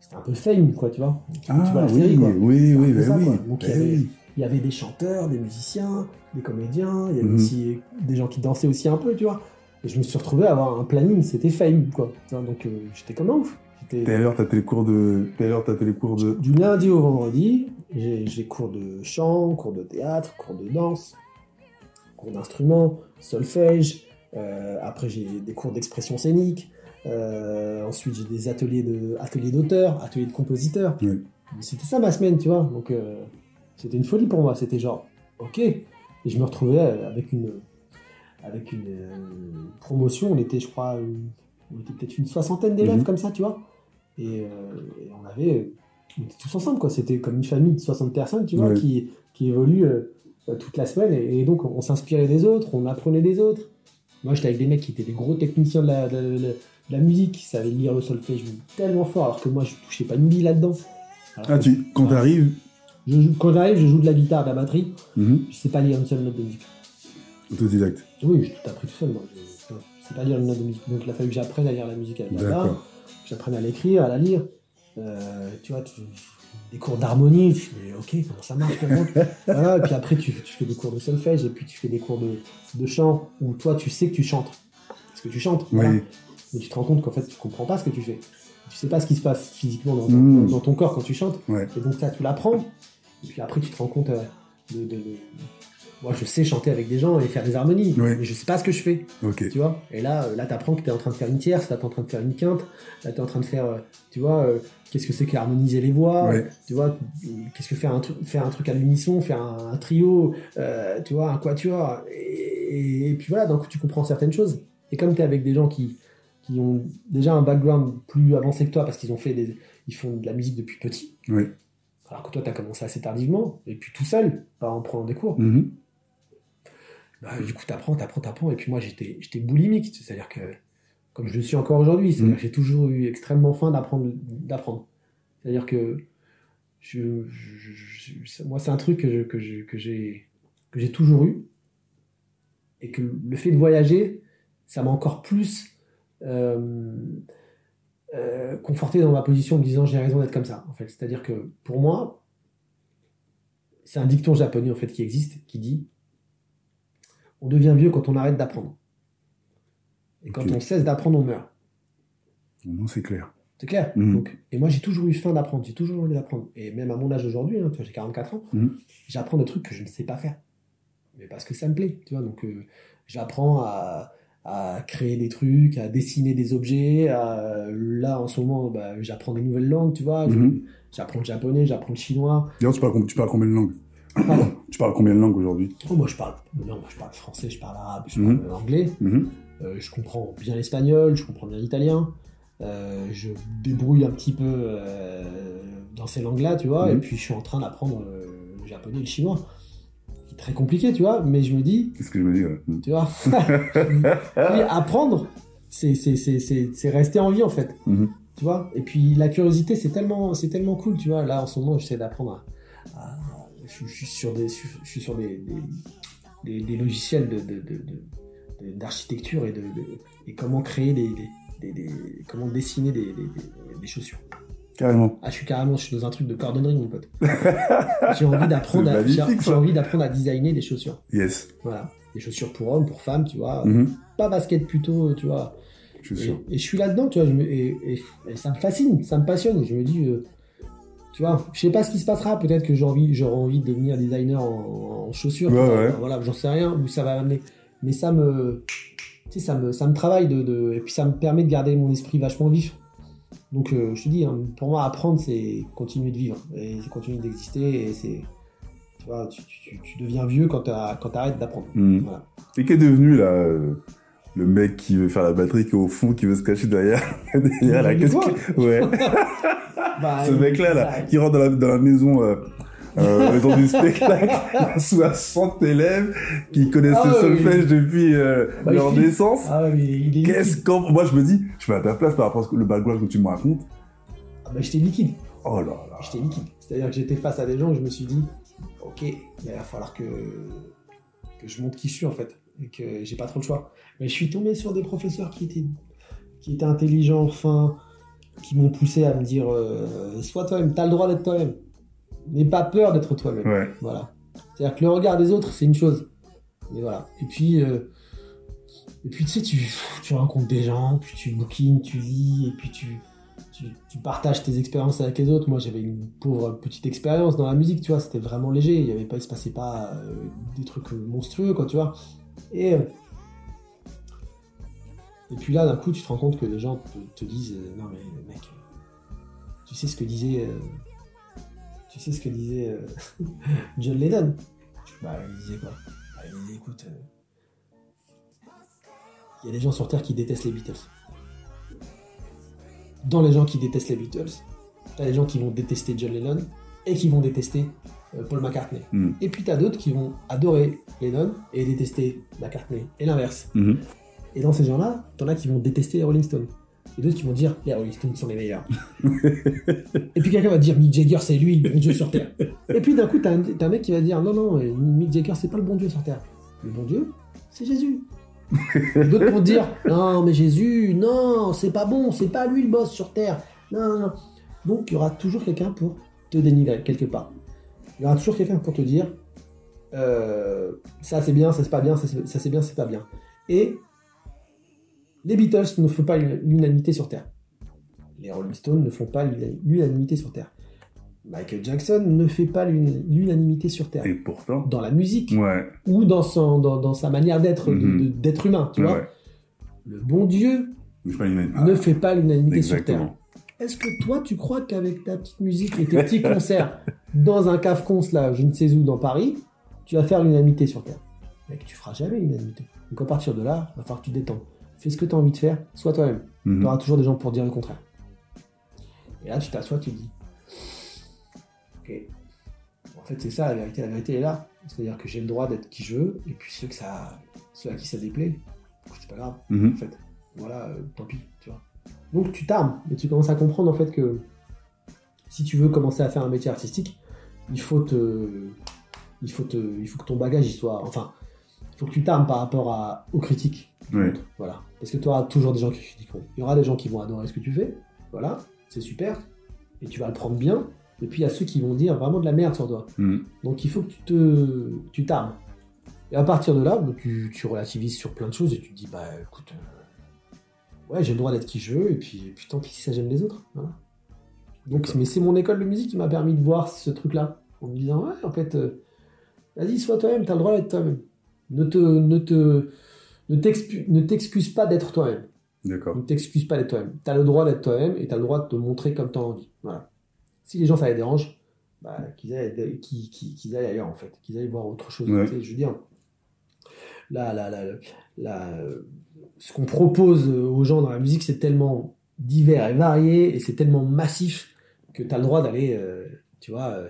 S4: C'était un peu fame, quoi, tu vois. tu vois
S1: Ah
S4: la
S1: oui,
S4: série, quoi.
S1: oui,
S4: un
S1: oui,
S4: peu
S1: bah
S4: ça,
S1: oui.
S4: quoi. Donc, il y
S1: bah
S4: avait-
S1: oui.
S4: Il y avait des chanteurs, des musiciens, des comédiens, il y avait
S1: Mhm.
S4: aussi des gens qui dansaient aussi un peu, tu vois. Et je me suis retrouvé à avoir un planning, c'était fame, quoi. Donc euh, j'étais comme un ouf. J'étais-
S1: T'as l'heure, t'as tes cours de. T'as l'heure, t'as tes cours de.
S4: Du lundi au vendredi, j'ai cours de chant, cours de théâtre, cours de danse, cours d'instrument, solfège. euh, après, j'ai des cours d'expression scénique. euh, ensuite, j'ai des ateliers de ateliers d'auteur, ateliers de compositeur.
S1: Oui.
S4: C'était ça ma semaine, tu vois. Donc, euh, c'était une folie pour moi. C'était genre, ok. Et je me retrouvais avec une avec une euh, promotion. On était, je crois, une- on était peut-être une soixantaine d'élèves
S1: Mhm.
S4: comme ça, tu vois. Et, euh, et on avait on était tous ensemble, quoi. C'était comme une famille de 60 personnes, tu vois,
S1: Ouais.
S4: qui, qui évolue euh, euh, toute la semaine. Et, et donc, on s'inspirait des autres, on apprenait des autres. Moi, j'étais avec des mecs qui étaient des gros techniciens de la, de la- de la musique, qui savaient lire le solfège tellement fort, alors que moi, je touchais pas une bille là-dedans.
S1: Ah, tu, quand t'arrives.
S4: je joue- quand j'arrive, je joue de la guitare, de la batterie.
S1: Mhm.
S4: Je sais pas lire une seule note de musique.
S1: Autodidacte.
S4: Oui, j'ai tout appris tout seul, moi. Sais pas lire une note de musique. Donc, il a fallu que j'apprenne à lire la musique à la j'apprenne à l'écrire, à la lire. Euh, tu vois, tu- des cours d'harmonie, tu fais, ok, comment ça marche maintenant Voilà, et puis après, tu, tu fais des cours de solfège, et puis tu fais des cours de, de chant, où toi, tu sais que tu chantes. Parce que tu chantes,
S1: Oui.
S4: voilà. mais tu te rends compte qu'en fait, tu comprends pas ce que tu fais. Tu sais pas ce qui se passe physiquement dans, ton corps quand tu chantes.
S1: Ouais.
S4: Et donc ça, tu l'apprends. Et puis après, tu te rends compte euh, de, de- de- Moi, je sais chanter avec des gens et faire des harmonies, mais je sais pas ce que je fais, tu vois? Et là, euh, là, t'apprends que t'es en train de faire une tierce, là, t'es en train de faire une quinte, là, t'es en train de faire, euh, tu vois, euh, qu'est-ce que c'est que harmoniser les voix, tu vois, qu'est-ce que faire un, truc faire un truc à l'unisson, faire un, un trio, euh, tu vois, un quatuor. Et, et puis voilà, donc tu comprends certaines choses. Et comme t'es avec des gens qui, qui ont déjà un background plus avancé que toi parce qu'ils ont fait des, ils font de la musique depuis petit,
S1: Oui.
S4: alors que toi, tu as commencé assez tardivement, et puis tout seul, en prenant des cours.
S1: Mhm.
S4: Bah, du coup, t'apprends, t'apprends, t'apprends. Et puis moi, j'étais, j'étais boulimique, c'est-à-dire que, comme je le suis encore aujourd'hui, que j'ai toujours eu extrêmement faim d'apprendre, d'apprendre. C'est-à-dire que, je, je- je- je- moi, c'est un truc que, je- que, je- que j'ai, que j'ai toujours eu, et que le fait de voyager, ça m'a encore plus euh, euh, conforté dans ma position en me disant j'ai raison d'être comme ça. En fait, c'est-à-dire que pour moi, c'est un dicton japonais en fait qui existe, qui dit on devient vieux quand on arrête d'apprendre. Et quand on cesse d'apprendre, on meurt.
S1: Non, c'est clair.
S4: C'est clair.
S1: Mhm.
S4: Donc, et moi, j'ai toujours eu faim d'apprendre. J'ai toujours envie d'apprendre. Et même à mon âge aujourd'hui, hein, j'ai 44 ans,
S1: Mhm.
S4: j'apprends des trucs que je ne sais pas faire. Mais parce que ça me plaît, tu vois. Donc, euh, j'apprends à, à créer des trucs, à dessiner des objets. à- là, en ce moment, bah, j'apprends des nouvelles langues, tu vois.
S1: Mhm.
S4: J'apprends le japonais, j'apprends le chinois.
S1: D'ailleurs, tu parles, com- tu parles combien de langues?
S4: Pardon.
S1: Tu parles combien de langues aujourd'hui?
S4: Oh, moi, je parle, non, moi, je parle français, je parle arabe, je
S1: Mhm.
S4: parle anglais.
S1: Mhm.
S4: Euh, je comprends bien l'espagnol, je comprends bien l'italien. Euh, je débrouille un petit peu euh, dans ces langues-là, tu vois.
S1: Mhm.
S4: Et puis, je suis en train d'apprendre le japonais et le chinois. C'est très compliqué, tu vois. Mais je me dis,
S1: Qu'est-ce que je dire Mhm.
S4: tu vois, me dis, apprendre, c'est c'est- c'est- c'est- c'est rester en vie, en fait.
S1: Mhm.
S4: Tu vois? Et puis la curiosité, c'est tellement, c'est tellement cool, tu vois. Là, en ce moment, j'essaie d'apprendre à, à- je, je suis sur des, je suis sur des, des, des- des logiciels de, de- de- de- de- d'architecture et comment créer des, comment dessiner des, chaussures.
S1: Carrément.
S4: Ah, je suis carrément, je suis dans un truc de cordonnerie, mon pote. j'ai envie d'apprendre, à, j'ai, envie d'apprendre à designer des chaussures.
S1: Yes.
S4: Voilà, des chaussures pour hommes, pour femmes, tu vois.
S1: Mhm.
S4: Pas basket plutôt, tu vois.
S1: Je suis
S4: Et,
S1: sûr.
S4: et je suis là-dedans, tu vois, je me- et, et- et ça me fascine, ça me passionne. Je me dis, euh, tu vois, je sais pas ce qui se passera. Peut-être que j'ai envie, j'aurai envie de devenir designer en, en chaussures.
S1: Ouais, ouais.
S4: Voilà, j'en sais rien où ça va m'amener. Mais ça me, tu sais, ça me, ça me travaille de, de- et puis ça me permet de garder mon esprit vachement vif. Donc, euh, je te dis, hein, pour moi, apprendre, c'est continuer de vivre et c'est continuer d'exister. Et c'est, tu vois, tu, tu- tu deviens vieux quand tu quand arrêtes d'apprendre.
S1: Mhm.
S4: Voilà.
S1: Et qui est devenu, là, euh, le mec qui veut faire la batterie, qui est au fond, qui veut se cacher derrière, derrière la que- Ouais.
S4: Bah,
S1: Ce mec-là, là, qui rentre dans la, dans la maison, euh, euh, maison du spectacle, sous 60 élèves, qui connaissent
S4: Ah
S1: le solfège depuis euh,
S4: Bah,
S1: leur naissance.
S4: Ah
S1: Qu'est-ce qu'on... Moi, je me dis, je suis à ta place par rapport le background que tu me racontes.
S4: Ah bah, j'étais liquide.
S1: Oh là là.
S4: J'étais liquide. C'est-à-dire que j'étais face à des gens et je me suis dit, ok, il va falloir que, que je montre qui je suis en fait. Et que j'ai pas trop le choix. Mais je suis tombé sur des professeurs qui étaient, qui étaient intelligents, fins, qui m'ont poussé à me dire, euh, sois toi-même, t'as le droit d'être toi-même. N'aie pas peur d'être toi-même.
S1: Ouais.
S4: Voilà. C'est-à-dire que le regard des autres, c'est une chose. Mais voilà. Et puis, euh, et puis tu sais, tu, tu rencontres des gens, puis tu bouquines, tu lis, et puis tu, tu, tu partages tes expériences avec les autres. Moi, j'avais une pauvre petite expérience dans la musique, tu vois, c'était vraiment léger. Il y avait pas, il se passait pas euh, des trucs monstrueux, quoi, tu vois. Et, et puis là, d'un coup, tu te rends compte que les gens te, te disent euh, Non, mais mec, euh, tu sais ce que disait. euh, tu sais ce que disait euh, John Lennon Bah, il disait quoi? Bah, Il disait écoute, il y a des gens sur Terre qui détestent les Beatles. Dans les gens qui détestent les Beatles, t'as des gens qui vont détester John Lennon et qui vont détester Paul McCartney.
S1: Mm.
S4: Et puis t'as d'autres qui vont adorer Lennon et détester McCartney, et l'inverse.
S1: Mhm.
S4: Et dans ces gens-là, t'en as qui vont détester les Rolling Stones. Et d'autres qui vont dire les Rolling Stones sont les meilleurs. et puis quelqu'un va dire Mick Jagger c'est lui le bon Dieu sur Terre. Et puis d'un coup t'as un, un mec qui va dire non non euh, Mick Jagger c'est pas le bon Dieu sur Terre. Le bon Dieu c'est Jésus. D'autres vont dire non mais Jésus non c'est pas bon c'est pas lui le boss sur Terre. Non non non. Donc il y aura toujours quelqu'un pour te dénigrer quelque part. Il y aura toujours quelqu'un pour te dire euh, ça c'est bien, ça c'est pas bien, ça, c'est bien, c'est pas bien. Et les Beatles ne font pas l'unanimité sur Terre. Les Rolling Stones ne font pas l'una- l'unanimité sur Terre. Michael Jackson ne fait pas l'una- l'unanimité sur Terre.
S1: Et pourtant.
S4: Dans la musique
S1: Ouais.
S4: ou dans, son, dans, dans sa manière d'être
S1: Mhm.
S4: humain, tu vois.
S1: ouais.
S4: Le bon Dieu ne fait pas l'unanimité sur Terre. Est-ce que toi, tu crois qu'avec ta petite musique et tes petits concerts dans un cave cons là, je ne sais où, dans Paris, tu vas faire l'unanimité sur Terre? Mec, tu feras jamais l'unanimité. Donc à partir de là, il va falloir que tu te détends. Fais ce que tu as envie de faire, sois toi-même.
S1: Mhm.
S4: Tu auras toujours des gens pour dire le contraire. Et là, tu t'assois, tu te dis Ok. En fait, c'est ça la vérité. La vérité est là. C'est-à-dire que j'ai le droit d'être qui je veux, et puis ceux, que ça, ceux à qui ça déplaît, c'est pas grave
S1: Mhm.
S4: en fait. Voilà, euh, tant pis, tu vois. Donc tu t'armes et tu commences à comprendre en fait que si tu veux commencer à faire un métier artistique, il faut te, il faut te, il faut que ton bagage il soit, enfin, il faut que tu t'armes par rapport à, aux critiques. Voilà, parce que tu auras toujours des gens qui critiqueront. Il y aura des gens qui vont adorer ce que tu fais, voilà, c'est super, et tu vas le prendre bien. Et puis il y a ceux qui vont dire vraiment de la merde sur toi.
S1: Mhm.
S4: Donc il faut que tu te, tu t'armes. Et à partir de là, tu, tu relativises sur plein de choses et tu te dis, bah écoute, euh, ouais, j'ai le droit d'être qui je veux, et puis, tant pis si ça gêne les autres. Voilà. Donc, mais c'est mon école de musique qui m'a permis de voir ce truc-là, en me disant, ouais, en fait, euh, vas-y, sois toi-même, t'as le droit d'être toi-même. Ne te, ne te, ne t'excuse pas d'être toi-même.
S1: D'accord.
S4: Ne t'excuse pas d'être toi-même. T'as le droit d'être toi-même et t'as le droit de te montrer comme t'as envie. Voilà. Si les gens ça les dérange, bah, qu'ils aillent, qu'ils aillent ailleurs en fait, qu'ils aillent voir autre chose.
S1: Ouais.
S4: Tu Je veux dire, là, là, là, là, ce qu'on propose aux gens dans la musique, c'est tellement divers et varié et c'est tellement massif que tu as le droit d'aller, euh, tu vois, euh,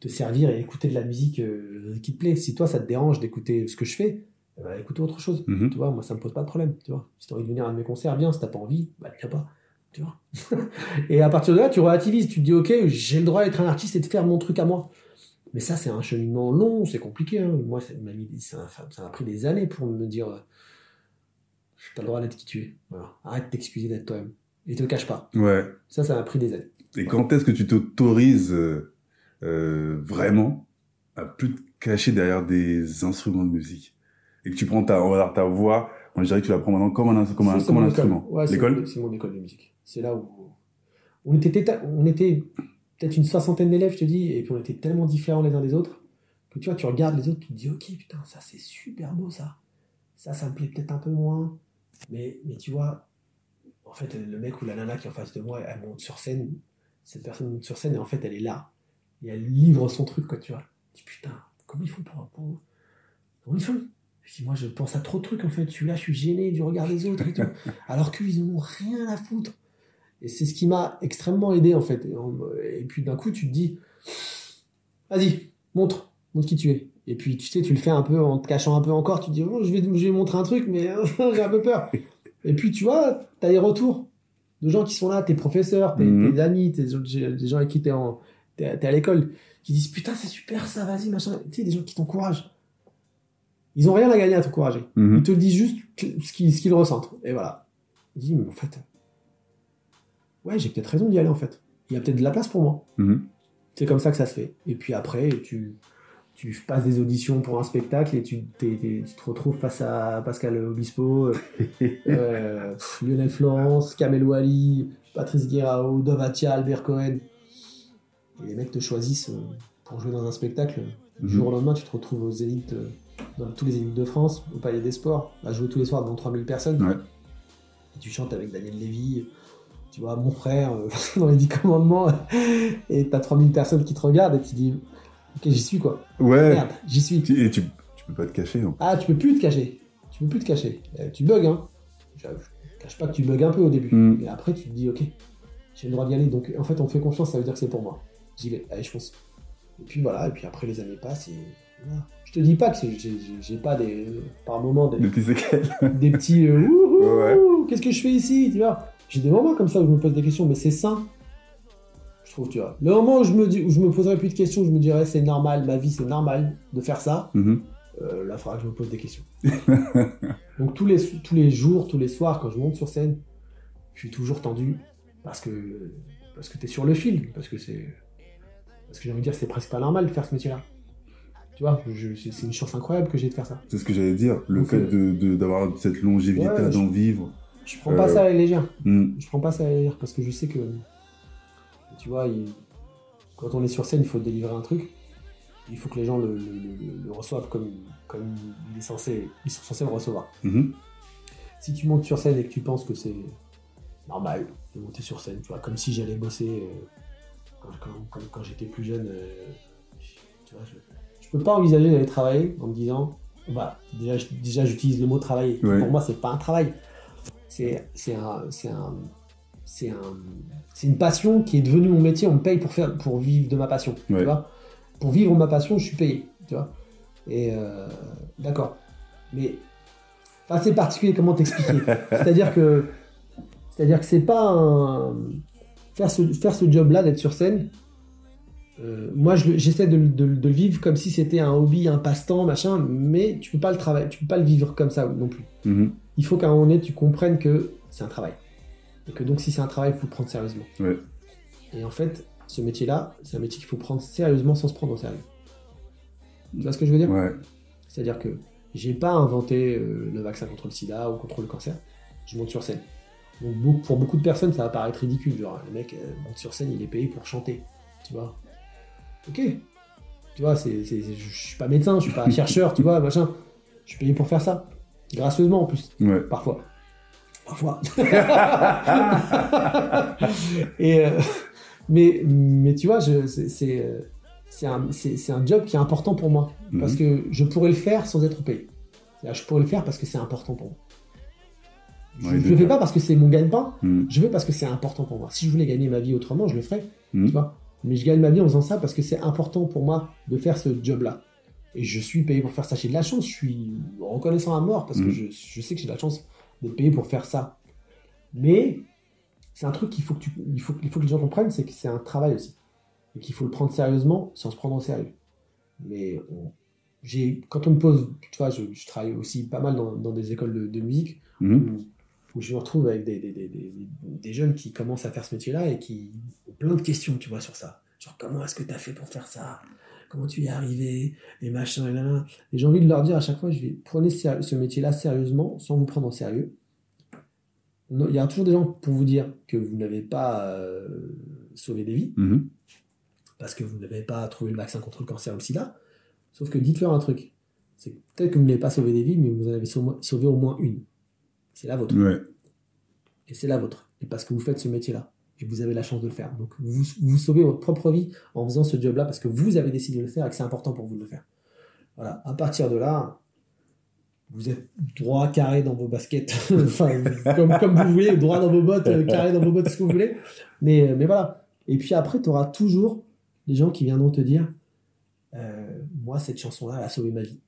S4: te servir et écouter de la musique euh, qui te plaît. Si toi ça te dérange d'écouter ce que je fais, eh ben, écoute autre chose.
S1: Mhm.
S4: Tu vois, moi ça me pose pas de problème. Tu vois, si t'as envie de venir à un de mes concerts, viens. Si t'as pas envie, bah viens pas. Tu vois Et à partir de là, tu relativises, tu te dis, ok, j'ai le droit d'être un artiste et de faire mon truc à moi. Mais ça, c'est un cheminement long, c'est compliqué. hein. Moi, ça m'a ça pris des années pour me dire, euh, t'as le droit d'être qui tu es. Voilà. Arrête de t'excuser d'être toi-même. Et te cache pas.
S1: Ouais.
S4: Ça, ça m'a pris des années.
S1: Et quand est-ce que tu t'autorises euh, euh, vraiment à plus te cacher derrière des instruments de musique? Et que tu prends ta, on va dire ta voix, moi je dirais que tu la prends maintenant comme un, comme un, comme un instrument.
S4: Ouais, c'est
S1: L'école?
S4: mon- C'est mon école de musique. C'est là où on était, on était peut-être une soixantaine d'élèves, je te dis, et puis on était tellement différents les uns des autres que tu vois, tu regardes les autres, tu te dis, ok, putain, ça c'est super beau ça. Ça, ça me plaît peut-être un peu moins, mais mais tu vois, en fait, le mec ou la nana qui est en face de moi, elle monte sur scène. Cette personne monte sur scène et en fait, elle est là et elle livre son truc, quoi, tu vois. Tu dis, putain, comment ils font pour, pour- comment ils font je dis, moi, je pense à trop de trucs, en fait. Je suis là, je suis gêné du regard des autres et tout. Alors qu'ils n'en ont rien à foutre. Et c'est ce qui m'a extrêmement aidé, en fait. Et, on- et puis, d'un coup, tu te dis, vas-y, montre, montre qui tu es. Et puis, tu sais, tu le fais un peu en te cachant un peu encore. Tu te dis, oh, je vais, je vais montrer un truc, mais j'ai un peu peur. Et puis, tu vois, tu as des retours de gens qui sont là, tes professeurs, tes,
S1: Mhm.
S4: tes amis, tes, des gens avec qui tu es, à l'école, qui disent, putain, c'est super ça, vas-y, machin. Tu sais, des gens qui t'encouragent. Ils ont rien à gagner à t'encourager.
S1: Mhm.
S4: Ils te disent juste ce qu'ils ressentent. Et voilà. Je dis, mais en fait, ouais, j'ai peut-être raison d'y aller, en fait. Il y a peut-être de la place pour moi.
S1: Mhm.
S4: C'est comme ça que ça se fait. Et puis après, tu, tu passes des auditions pour un spectacle et tu, te retrouves face à Pascal Obispo, euh, euh, Lionel Florence, Kamel Wally, Patrice Guérao, Dovatia, Albert Cohen. Et les mecs te choisissent euh, pour jouer dans un spectacle. Du
S1: Mhm.
S4: jour au lendemain, tu te retrouves aux élites, dans tous les élites de France, au Palais des Sports, à jouer tous les soirs devant 3000 personnes.
S1: Ouais.
S4: Et tu chantes avec Daniel Lévy, tu vois, mon frère, euh, dans les 10 commandements, et t'as 3000 personnes qui te regardent et tu dis, ok, j'y suis quoi.
S1: Ouais.
S4: Merde, j'y suis.
S1: Et tu, tu peux pas te cacher. hein.
S4: Ah, tu peux plus te cacher. Tu peux plus te cacher. Euh, tu bugs, hein. Je, je cache pas que tu bugs un peu au début.
S1: Mm.
S4: Mais après, tu te dis, ok, j'ai le droit d'y aller. Donc, en fait, on fait confiance, ça veut dire que c'est pour moi. J'y vais. Allez, je fonce. Et puis voilà, et puis après, les années passent et. Je te dis pas que j'ai- pas des. Par moment, des,
S1: Des petits séquelles.
S4: des petits. euh,
S1: Ouais.
S4: Qu'est-ce que je fais ici Tu vois? J'ai des moments comme ça où je me pose des questions, mais c'est sain. Je trouve, tu vois. Le moment où je me, dis, où je me poserai plus de questions, je me dirais c'est normal, ma vie c'est normal de faire ça.
S1: Mhm.
S4: Euh, là, il faudra que je me pose des questions. Donc tous les, tous les jours, tous les soirs, quand je monte sur scène, je suis toujours tendu parce que parce que t'es sur le fil, parce que c'est parce que j'ai envie de dire c'est presque pas normal de faire ce métier-là. Tu vois, c'est une chance incroyable que j'ai de faire ça.
S1: C'est ce que j'allais dire. Le
S4: Donc,
S1: fait
S4: euh,
S1: de de- d'avoir cette longévité,
S4: Ouais,
S1: d'en vivre.
S4: Je prends pas
S1: Euh,
S4: ça à la légère.
S1: Mhm.
S4: Je prends pas ça à la légère parce que je sais que tu vois, il- quand on est sur scène, il faut délivrer un truc. Il faut que les gens le, le- le- le reçoivent comme, comme il est censé, ils sont censés le recevoir.
S1: Mhm.
S4: si tu montes sur scène et que tu penses que c'est normal de monter sur scène, tu vois, comme si j'allais bosser euh, quand, quand- quand- quand j'étais plus jeune, euh, tu vois, je, je peux pas envisager d'aller travailler en me disant, bah, déjà, j'utilise le mot travailler.
S1: Ouais.
S4: Pour moi, c'est pas un travail. C'est un, c'est un, une passion qui est devenue mon métier. On me paye pour faire, pour vivre de ma passion.
S1: Ouais.
S4: Tu vois, pour vivre ma passion, je suis payé. Tu vois? Et euh, d'accord. Mais enfin, c'est particulier comment t'expliquer. C'est-à-dire que c'est-à-dire que c'est pas un faire ce faire ce job-là d'être sur scène. Euh, moi, je j'essaie de, de- de le vivre comme si c'était un hobby, un passe-temps, machin, mais tu peux pas le travailler, tu peux pas le vivre comme ça non plus.
S1: Mhm.
S4: Il faut qu'à un moment donné, tu comprennes que c'est un travail. Et que donc, si c'est un travail, il faut le prendre sérieusement.
S1: Ouais.
S4: Et en fait, ce métier-là, c'est un métier qu'il faut prendre sérieusement sans se prendre au sérieux. Tu vois ce que je veux dire?
S1: Ouais.
S4: C'est-à-dire que j'ai pas inventé euh, le vaccin contre le sida ou contre le cancer. Je monte sur scène. Donc pour beaucoup de personnes, ça va paraître ridicule. Genre, le mec euh, monte sur scène, il est payé pour chanter. Tu vois? Ok. Tu vois, c'est, c'est- je suis pas médecin, je suis pas chercheur, tu vois, machin. Je suis payé pour faire ça. Gracieusement en plus.
S1: Ouais.
S4: Parfois. Parfois. Et, euh, mais, mais tu vois, je- c'est, c'est, c'est un, c'est- c'est un job qui est important pour moi. Parce
S1: Mhm.
S4: que je pourrais le faire sans être payé. C'est-à-dire, Je pourrais le faire parce que c'est important pour moi. Je
S1: Ouais,
S4: ne le fais pas parce que c'est mon gagne-pain,
S1: Mhm.
S4: je le fais parce que c'est important pour moi. Si je voulais gagner ma vie autrement, je le ferais,
S1: Mhm.
S4: tu vois. Mais je gagne ma vie en faisant ça parce que c'est important pour moi de faire ce job-là. Et je suis payé pour faire ça. J'ai de la chance, je suis reconnaissant à mort parce que
S1: Mhm.
S4: je, je sais que j'ai de la chance d'être payé pour faire ça. Mais c'est un truc qu'il faut que tu, il faut, il faut que les gens comprennent, c'est que c'est un travail aussi. Et qu'il faut le prendre sérieusement sans se prendre au sérieux. Mais on- quand on me pose, tu vois, je, je travaille aussi pas mal dans, dans des écoles de, de musique
S1: Mhm.
S4: où, où je me retrouve avec des, des, des, des, des jeunes qui commencent à faire ce métier-là et qui ont plein de questions, tu vois, sur ça. Genre, comment est-ce que tu as fait pour faire ça? Comment tu y es arrivé? Et machin, et là, là. Et j'ai envie de leur dire à chaque fois, je vais prenez ce métier-là sérieusement, sans vous prendre au sérieux. Il y a toujours des gens pour vous dire que vous n'avez pas euh, sauvé des vies,
S1: Mhm.
S4: parce que vous n'avez pas trouvé le vaccin contre le cancer ou le sida. Sauf que dites-leur un truc. C'est peut-être que vous n'avez pas sauvé des vies, mais vous en avez sau- sauvé au moins une. C'est la vôtre.
S1: Ouais.
S4: Et c'est la vôtre. Et parce que vous faites ce métier-là. Et vous avez la chance de le faire. Donc vous, vous sauvez votre propre vie en faisant ce job-là parce que vous avez décidé de le faire et que c'est important pour vous de le faire. Voilà. À partir de là, vous êtes droit, carré dans vos baskets. enfin, comme, comme vous voulez, droit dans vos bottes, euh, carré dans vos bottes, ce que vous voulez. Mais, mais voilà. Et puis après, tu auras toujours des gens qui viendront te dire euh, Moi, cette chanson-là, elle a sauvé ma vie.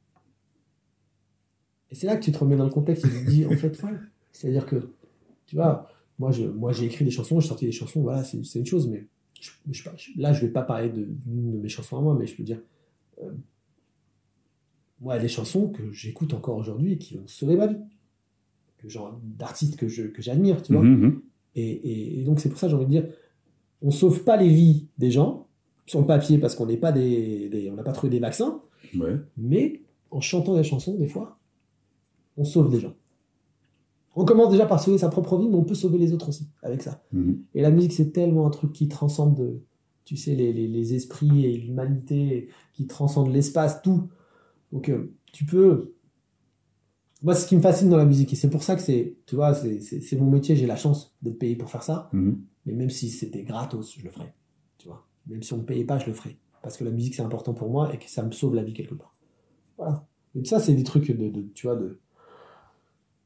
S4: Et c'est là que tu te remets dans le contexte et tu te dis En fait, ouais. C'est-à-dire que, tu vois, moi, je, moi, j'ai écrit des chansons, j'ai sorti des chansons, voilà, c'est c'est une chose, mais je, je là, je vais pas parler de, d'une de mes chansons à moi, mais je peux dire, euh, moi, des chansons que j'écoute encore aujourd'hui et qui ont sauvé ma vie, que genre d'artistes que je, que j'admire, tu vois.
S1: Mhm, mhm.
S4: Et, et- et donc, c'est pour ça que j'ai envie de dire, on sauve pas les vies des gens sur le papier parce qu'on n'est pas des, des- on n'a pas trouvé des vaccins,
S1: Ouais.
S4: mais en chantant des chansons, des fois, on sauve des gens. On commence déjà par sauver sa propre vie, mais on peut sauver les autres aussi avec ça.
S1: Mhm.
S4: Et la musique, c'est tellement un truc qui transcende, de, tu sais, les, les- les esprits et l'humanité, qui transcende l'espace, tout. Donc, euh, tu peux. Moi, c'est ce qui me fascine dans la musique, et c'est pour ça que c'est, tu vois, c'est- mon métier, j'ai la chance d'être payé pour faire ça.
S1: Mhm.
S4: Mais même si c'était gratos, je le ferais. Tu vois. Même si on ne me payait pas, je le ferais. Parce que la musique, c'est important pour moi et que ça me sauve la vie quelque part. Voilà. Et ça, c'est des trucs de, de- tu vois, de.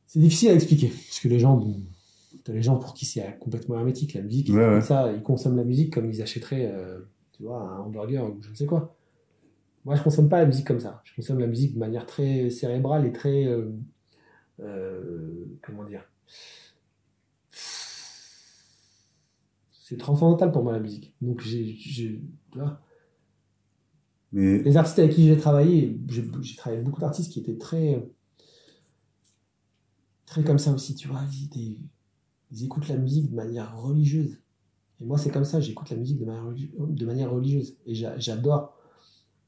S4: C'est difficile à expliquer. Parce que les gens, bon, les gens pour qui c'est complètement hermétique. La musique, ils,
S1: Ouais,
S4: écoutent
S1: ouais.
S4: ça, ils consomment la musique comme ils achèteraient, euh, tu vois, un hamburger ou je ne sais quoi. Moi, je consomme pas la musique comme ça. Je consomme la musique de manière très cérébrale et très. euh, euh, comment dire C'est transcendantal pour moi la musique. Donc, j'ai.
S1: Mais
S4: les artistes avec qui j'ai travaillé, j'ai travaillé avec beaucoup d'artistes qui étaient très. Très comme ça aussi, tu vois. Ils, écoutent la musique de manière religieuse. Et moi, c'est comme ça, j'écoute la musique de manière, de manière religieuse. Et j'a- j'adore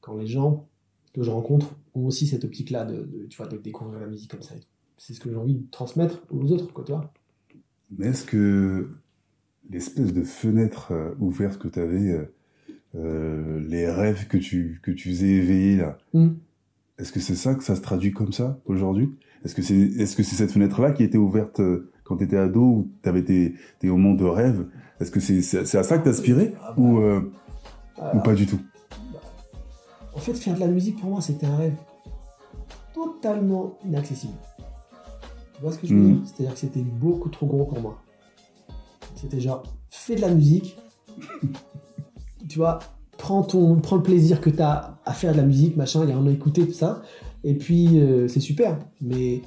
S4: quand les gens que je rencontre ont aussi cette optique-là de, de, tu vois, de découvrir la musique comme ça. C'est ce que j'ai envie de transmettre aux autres, quoi, tu vois.
S1: Mais est-ce que l'espèce de fenêtre euh, ouverte que tu avais, les rêves que tu, que tu faisais éveiller là,
S4: Mm.
S1: est-ce que c'est ça que ça se traduit comme ça aujourd'hui? Est-ce que c'est est -ce c'est cette fenêtre-là qui était ouverte euh, quand tu étais ado ou tu avais tes, tes moments de rêve? Est-ce que c'est à ça que t'aspirais
S4: Ah bah,
S1: ou, euh, ou pas du tout?
S4: En fait, faire de la musique pour moi, c'était un rêve totalement inaccessible. Tu vois ce que je veux
S1: Mhm.
S4: dire? C'est-à-dire que c'était beaucoup trop gros pour moi. C'était genre, fais de la musique, tu vois, prends, ton, prends le plaisir que tu as à faire de la musique, machin, et en écouter, tout ça, et puis euh, c'est super, mais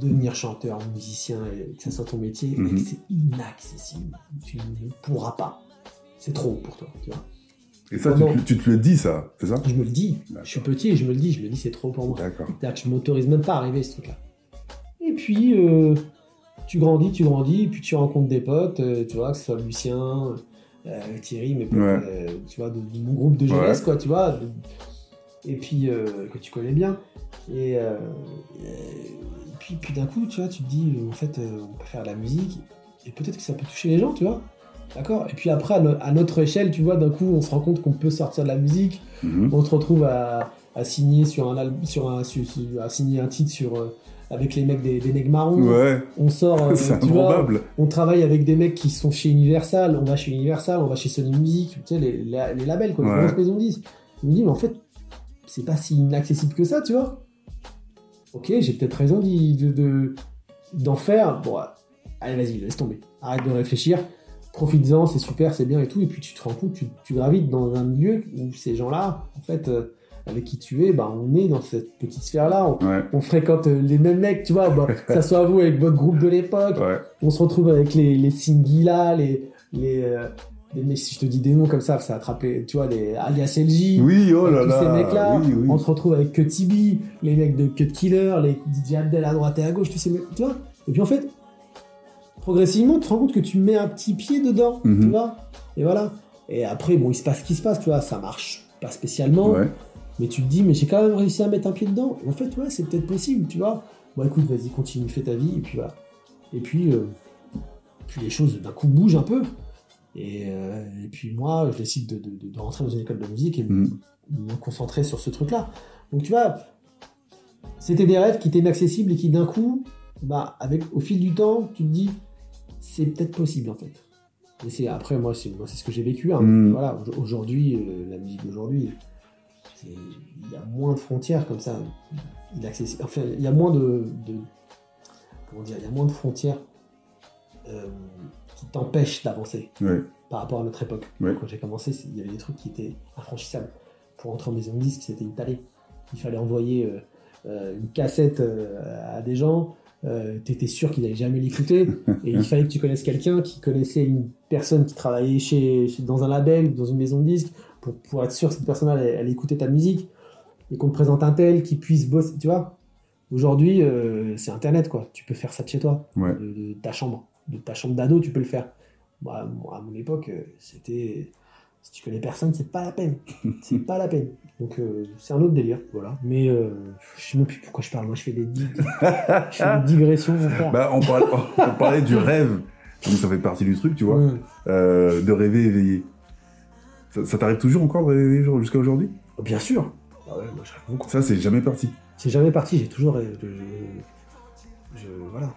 S4: devenir chanteur, musicien, et que ça soit ton métier,
S1: Mhm.
S4: c'est inaccessible. Tu ne pourras pas. C'est trop pour toi, tu vois.
S1: Et ça, tu, te- tu te le dis, ça, c'est ça?
S4: Je me le dis. Je suis petit et je me le dis. Je me dis c'est trop pour moi.
S1: D'accord.
S4: Que je m'autorise même pas à arriver à ce truc-là. Et puis, euh, tu grandis, tu grandis, et puis tu rencontres des potes, euh, tu vois, que ce soit Lucien, euh, Thierry, potes,
S1: Ouais.
S4: euh, tu vois, de, de mon groupe de jeunesse,
S1: Ouais.
S4: quoi, tu vois. de- et puis, euh, que tu connais bien. Et, euh, et puis, puis d'un coup, tu vois, tu te dis, en fait, euh, on peut faire de la musique, et peut-être que ça peut toucher les gens, tu vois. D'accord? Et puis après, à, no- à notre échelle, tu vois, d'un coup, on se rend compte qu'on peut sortir de la musique,
S1: Mhm.
S4: on se retrouve à, à signer sur un sur un sur- à signer un titre sur avec les mecs des, des Nègres marrons.
S1: Ouais,
S4: On sort, euh,
S1: c'est
S4: tu vois,
S1: improbable.
S4: on travaille avec des mecs qui sont chez Universal. On va chez Universal, on va chez Sony Music, tu sais les, les, les labels quoi, les
S1: Ouais.
S4: grosses maisons disques. Je me dis mais en fait c'est pas si inaccessible que ça, tu vois. Ok, j'ai peut-être raison de d'en faire. Bon, allez vas-y, laisse tomber. Arrête de réfléchir. Profites-en, c'est super, c'est bien et tout. Et puis tu te rends compte, tu, tu gravites dans un milieu où ces gens-là, en fait, euh, avec qui tu es, bah, on est dans cette petite sphère-là. On,
S1: Ouais.
S4: on fréquente euh, les mêmes mecs, tu vois, bah, que ça soit vous avec votre groupe de l'époque,
S1: Ouais.
S4: on se retrouve avec les, les Singila, les, euh, les- mais si je te dis des noms comme ça, ça a attrapé, tu vois, les alias LJ.
S1: Oui, oh là
S4: tous ces
S1: là.
S4: mecs-là,
S1: Oui, oui.
S4: on se retrouve avec Cut TB, les mecs de Cut Killer, les DJ Abdel à droite et à gauche, tous ces mecs, tu vois. Et puis en fait, progressivement, tu te rends compte que tu mets un petit pied dedans,
S1: Mhm.
S4: tu vois. Et voilà. Et après, bon, il se passe ce qui se passe, tu vois, ça marche pas spécialement.
S1: Ouais.
S4: Mais tu te dis, mais j'ai quand même réussi à mettre un pied dedans. En fait, ouais, c'est peut-être possible, tu vois. Bon, écoute, vas-y, continue, fais ta vie, et puis voilà. Et puis, euh, puis les choses d'un coup bougent un peu. Et, euh, et puis moi, je décide de, de- de- de rentrer dans une école de musique et me-
S1: Mhm.
S4: me concentrer sur ce truc-là. Donc tu vois, c'était des rêves qui étaient inaccessibles et qui d'un coup, bah, avec, au fil du temps, tu te dis, c'est peut-être possible en fait. Et c'est après moi, c'est moi, c'est ce que j'ai vécu. hein.
S1: Mm.
S4: Voilà, au- aujourd'hui, euh, la musique d'aujourd'hui, il y a moins de frontières comme ça. Il Enfin, il y a moins de, de- comment dire, il y a moins de frontières euh, qui t'empêchent d'avancer
S1: Ouais.
S4: par rapport à notre époque.
S1: Ouais.
S4: Quand j'ai commencé, il y avait des trucs qui étaient infranchissables. Pour entrer en maison de disque, c'était une talée. Il fallait envoyer euh, euh, une cassette euh, à des gens. Euh, T'étais sûr qu'ils n'allaient jamais l'écouter. et il fallait que tu connaisses quelqu'un qui connaissait une personne qui travaillait chez, chez- dans un label, dans une maison de disque, pour, pour être sûr que cette personne allait, allait écouter ta musique. Et qu'on te présente un tel qui puisse bosser. Tu vois Aujourd'hui, euh, c'est Internet, quoi. Tu peux faire ça de chez toi,
S1: Ouais.
S4: de, de ta chambre. De ta chambre d'ado, tu peux le faire. Moi, moi, à mon époque, euh, c'était. Si tu connais personne, c'est pas la peine. C'est pas la peine. Donc, euh, c'est un autre délire, voilà. Mais euh, je sais même plus pourquoi je parle. Moi, je fais des, dig- je fais des digressions, mon frère.
S1: Bah, on parlait, on parlait du rêve. Donc, ça fait partie du truc, tu vois. Euh, de rêver éveillé. Ça, ça t'arrive toujours encore de rêver jusqu'à aujourd'hui?
S4: Bien sûr. Ah ouais, moi, je rêve beaucoup.
S1: Ça, c'est jamais parti.
S4: C'est jamais parti, j'ai toujours. rêvé. Je, je- je- voilà.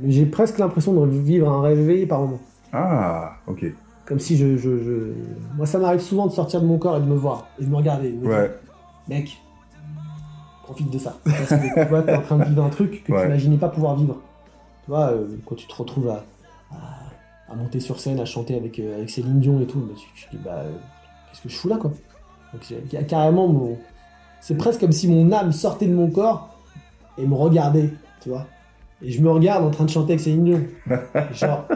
S4: Mais j'ai presque l'impression de vivre un rêve éveillé par moment.
S1: Ah, ok.
S4: Comme si je. je, je- Moi, ça m'arrive souvent de sortir de mon corps et de me voir, et de me regarder. et de me dire,
S1: Ouais.
S4: Mec, profite de ça. Parce que tu vois, t'es en train de vivre un truc que
S1: Ouais.
S4: tu n'imaginais pas pouvoir vivre. Tu vois, euh, quand tu te retrouves à, à, à monter sur scène, à chanter avec, euh, avec Céline Dion et tout, bah, tu, tu te dis, bah, euh, qu'est-ce que je fous là, quoi Donc, carrément mon. C'est presque comme si mon âme sortait de mon corps et me regardait, tu vois. Et je me regarde en train de chanter avec Céline Dion. Genre,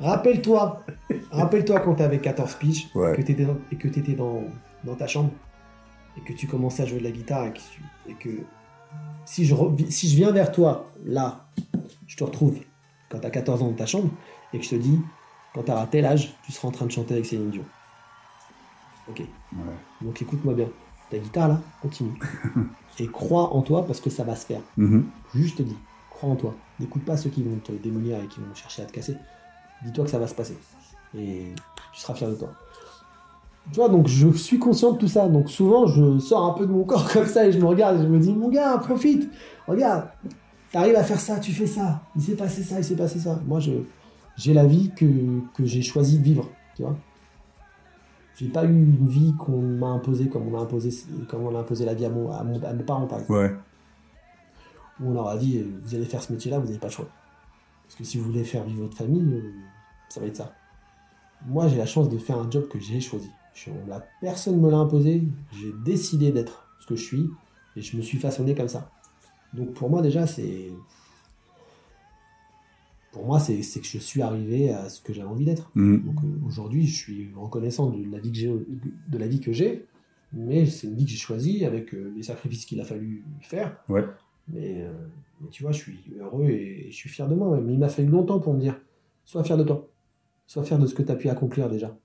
S4: rappelle-toi, rappelle-toi quand t'avais 14 piges,
S1: Ouais.
S4: que t'étais dans, et que t'étais dans, dans ta chambre, et que tu commençais à jouer de la guitare, et que, tu- et que si, je si je viens vers toi, là, je te retrouve quand t'as 14 ans dans ta chambre, et que je te dis, quand t'auras tel âge, tu seras en train de chanter avec Céline Dion. Ok.
S1: Ouais.
S4: Donc écoute-moi bien. Ta guitare là, continue. et crois en toi parce que ça va se faire.
S1: Mhm.
S4: Juste te dis, crois en toi. N'écoute pas ceux qui vont te démolir et qui vont chercher à te casser. Dis-toi que ça va se passer. Et tu seras fier de toi. Tu vois, donc je suis conscient de tout ça. Donc souvent, je sors un peu de mon corps comme ça et je me regarde et je me dis, mon gars, profite. Regarde, t'arrives à faire ça, tu fais ça. Il s'est passé ça, il s'est passé ça. Moi, je, j'ai la vie que, que j'ai choisi de vivre. Tu vois j'ai pas eu une vie qu'on m'a imposée comme on a imposé comme on a imposé la vie à, mon, à, mes parents par exemple
S1: Ouais.
S4: Où on leur a dit euh, vous allez faire ce métier-là, vous n'avez pas le choix. Parce que si vous voulez faire vivre votre famille, euh, ça va être ça. Moi, j'ai la chance de faire un job que j'ai choisi. Je, l'a- personne ne me l'a imposé. J'ai décidé d'être ce que je suis et je me suis façonné comme ça. Donc pour moi déjà, c'est pour moi, c'est que je suis arrivé à ce que j'avais envie d'être.
S1: Mhm.
S4: Donc euh, aujourd'hui, je suis reconnaissant de la vie que j'ai, de la vie que j'ai, mais c'est une vie que j'ai choisie avec euh, les sacrifices qu'il a fallu faire.
S1: Ouais.
S4: Mais, euh, mais tu vois, je suis heureux et, et je suis fier de moi. ouais. Mais il m'a fallu longtemps pour me dire, sois fier de toi, sois fier de ce que tu as pu accomplir déjà.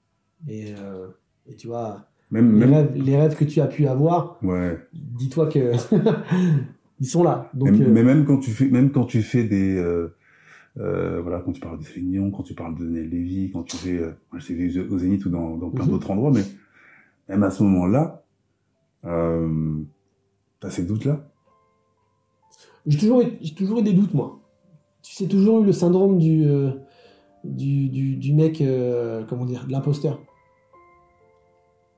S4: Et, euh, et tu vois,
S1: Même,
S4: les
S1: même.
S4: rêves, les rêves que tu as pu avoir,
S1: Ouais.
S4: dis-toi que ils sont là. Donc
S1: mais,
S4: euh,
S1: mais même quand tu fais, même quand tu fais des, euh, euh, voilà, quand tu parles de Céline Dion, quand tu parles de Lévy, quand tu fais, euh, moi je vu au Zénith ou dans, dans plein
S4: Mhm.
S1: d'autres endroits, mais même à ce moment-là, euh, t'as ces doutes-là.
S4: J'ai toujours, eu- j'ai toujours eu des doutes, moi. Tu sais, toujours eu le syndrome du, euh, du, du, du mec, euh, comment dire, de l'imposteur.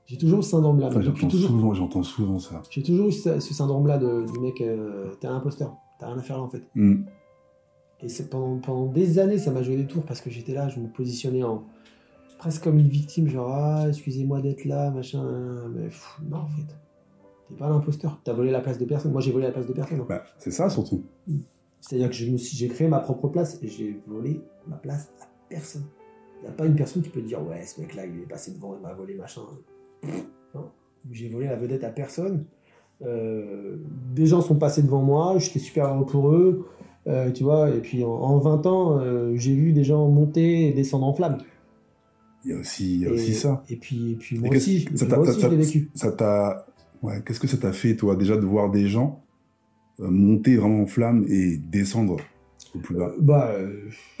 S4: J'ai toujours eu ce syndrome-là.
S1: J'entends
S4: toujours.
S1: souvent, j'entends souvent ça.
S4: J'ai toujours eu ce, ce syndrome-là du mec, euh, t'es un imposteur, t'as rien à faire là en fait.
S1: Mhm.
S4: Et c'est pendant, pendant des années, ça m'a joué des tours parce que j'étais là, je me positionnais en presque comme une victime, genre ah, excusez-moi d'être là, machin. Mais pff, non, en fait. T'es pas l'imposteur. T'as volé la place de personne. Moi, j'ai volé la place de personne. hein.
S1: Bah, c'est ça surtout.
S4: C'est-à-dire que je me suis- j'ai créé ma propre place et j'ai volé ma place à personne. Il n'y a pas une personne qui peut dire ouais ce mec là il est passé devant il m'a volé machin. Non. J'ai volé la vedette à personne. Euh, des gens sont passés devant moi, j'étais super heureux pour eux. Euh, tu vois, et puis en, en 20 ans, euh, j'ai vu des gens monter et descendre en flammes.
S1: Il y a aussi, il y a
S4: et,
S1: aussi ça.
S4: Et puis, et puis moi aussi,
S1: t'a-. Ça t'a, ouais, qu'est-ce que ça t'a fait, toi, déjà, de voir des gens euh, monter vraiment en flamme et descendre au plus bas?
S4: Bah, euh,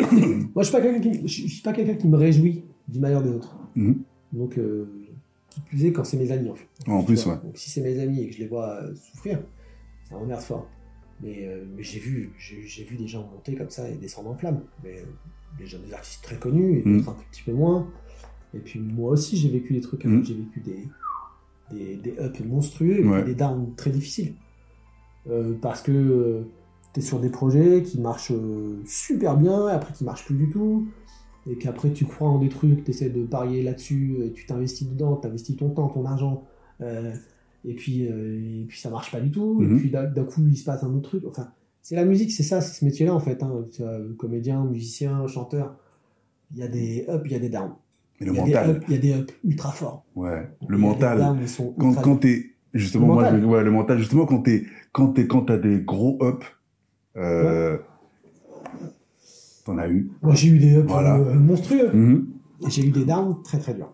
S4: moi je suis pas quelqu'un qui, je suis pas quelqu'un qui me réjouit du malheur des autres.
S1: Mhm.
S4: Donc, euh, qui plus est quand c'est mes amis en fait.
S1: En plus, ouais.
S4: Donc si c'est mes amis et que je les vois euh, souffrir, ça m'emmerde fort. Mais, euh, mais j'ai vu, j'ai vu des gens monter comme ça et descendre en flammes. Mais euh, des gens, des artistes très connus et
S1: Mhm.
S4: d'autres un petit peu moins. Et puis moi aussi j'ai vécu des trucs, hein.
S1: Mhm.
S4: j'ai vécu des, des, des ups monstrueux et
S1: Ouais.
S4: des downs très difficiles. Euh, parce que tu es sur des projets qui marchent euh, super bien et après qui marchent plus du tout. Et qu'après tu crois en des trucs, tu essaies de parier là-dessus, et tu t'investis dedans, tu investis ton temps, ton argent, euh, et, puis, euh, et puis ça marche pas du tout,
S1: Mhm.
S4: et puis d'un coup il se passe un autre truc. Enfin, c'est la musique, c'est ça, c'est ce métier-là en fait. Hein. Comédien, musicien, chanteur, il y a des ups, il y a des downs.
S1: Et le
S4: Il y a des
S1: mental,
S4: ups, il y a des ups ultra forts.
S1: ouais. Le mental. Quand, quand t'es, justement,
S4: Le
S1: moi,
S4: mental.
S1: je, ouais, le mental, justement, quand t'es, quand t'es, quand t'as des gros ups, euh, t'en as eu.
S4: Moi j'ai eu des ups
S1: Voilà.
S4: euh, monstrueux,
S1: Mhm.
S4: et j'ai eu des downs très très durs.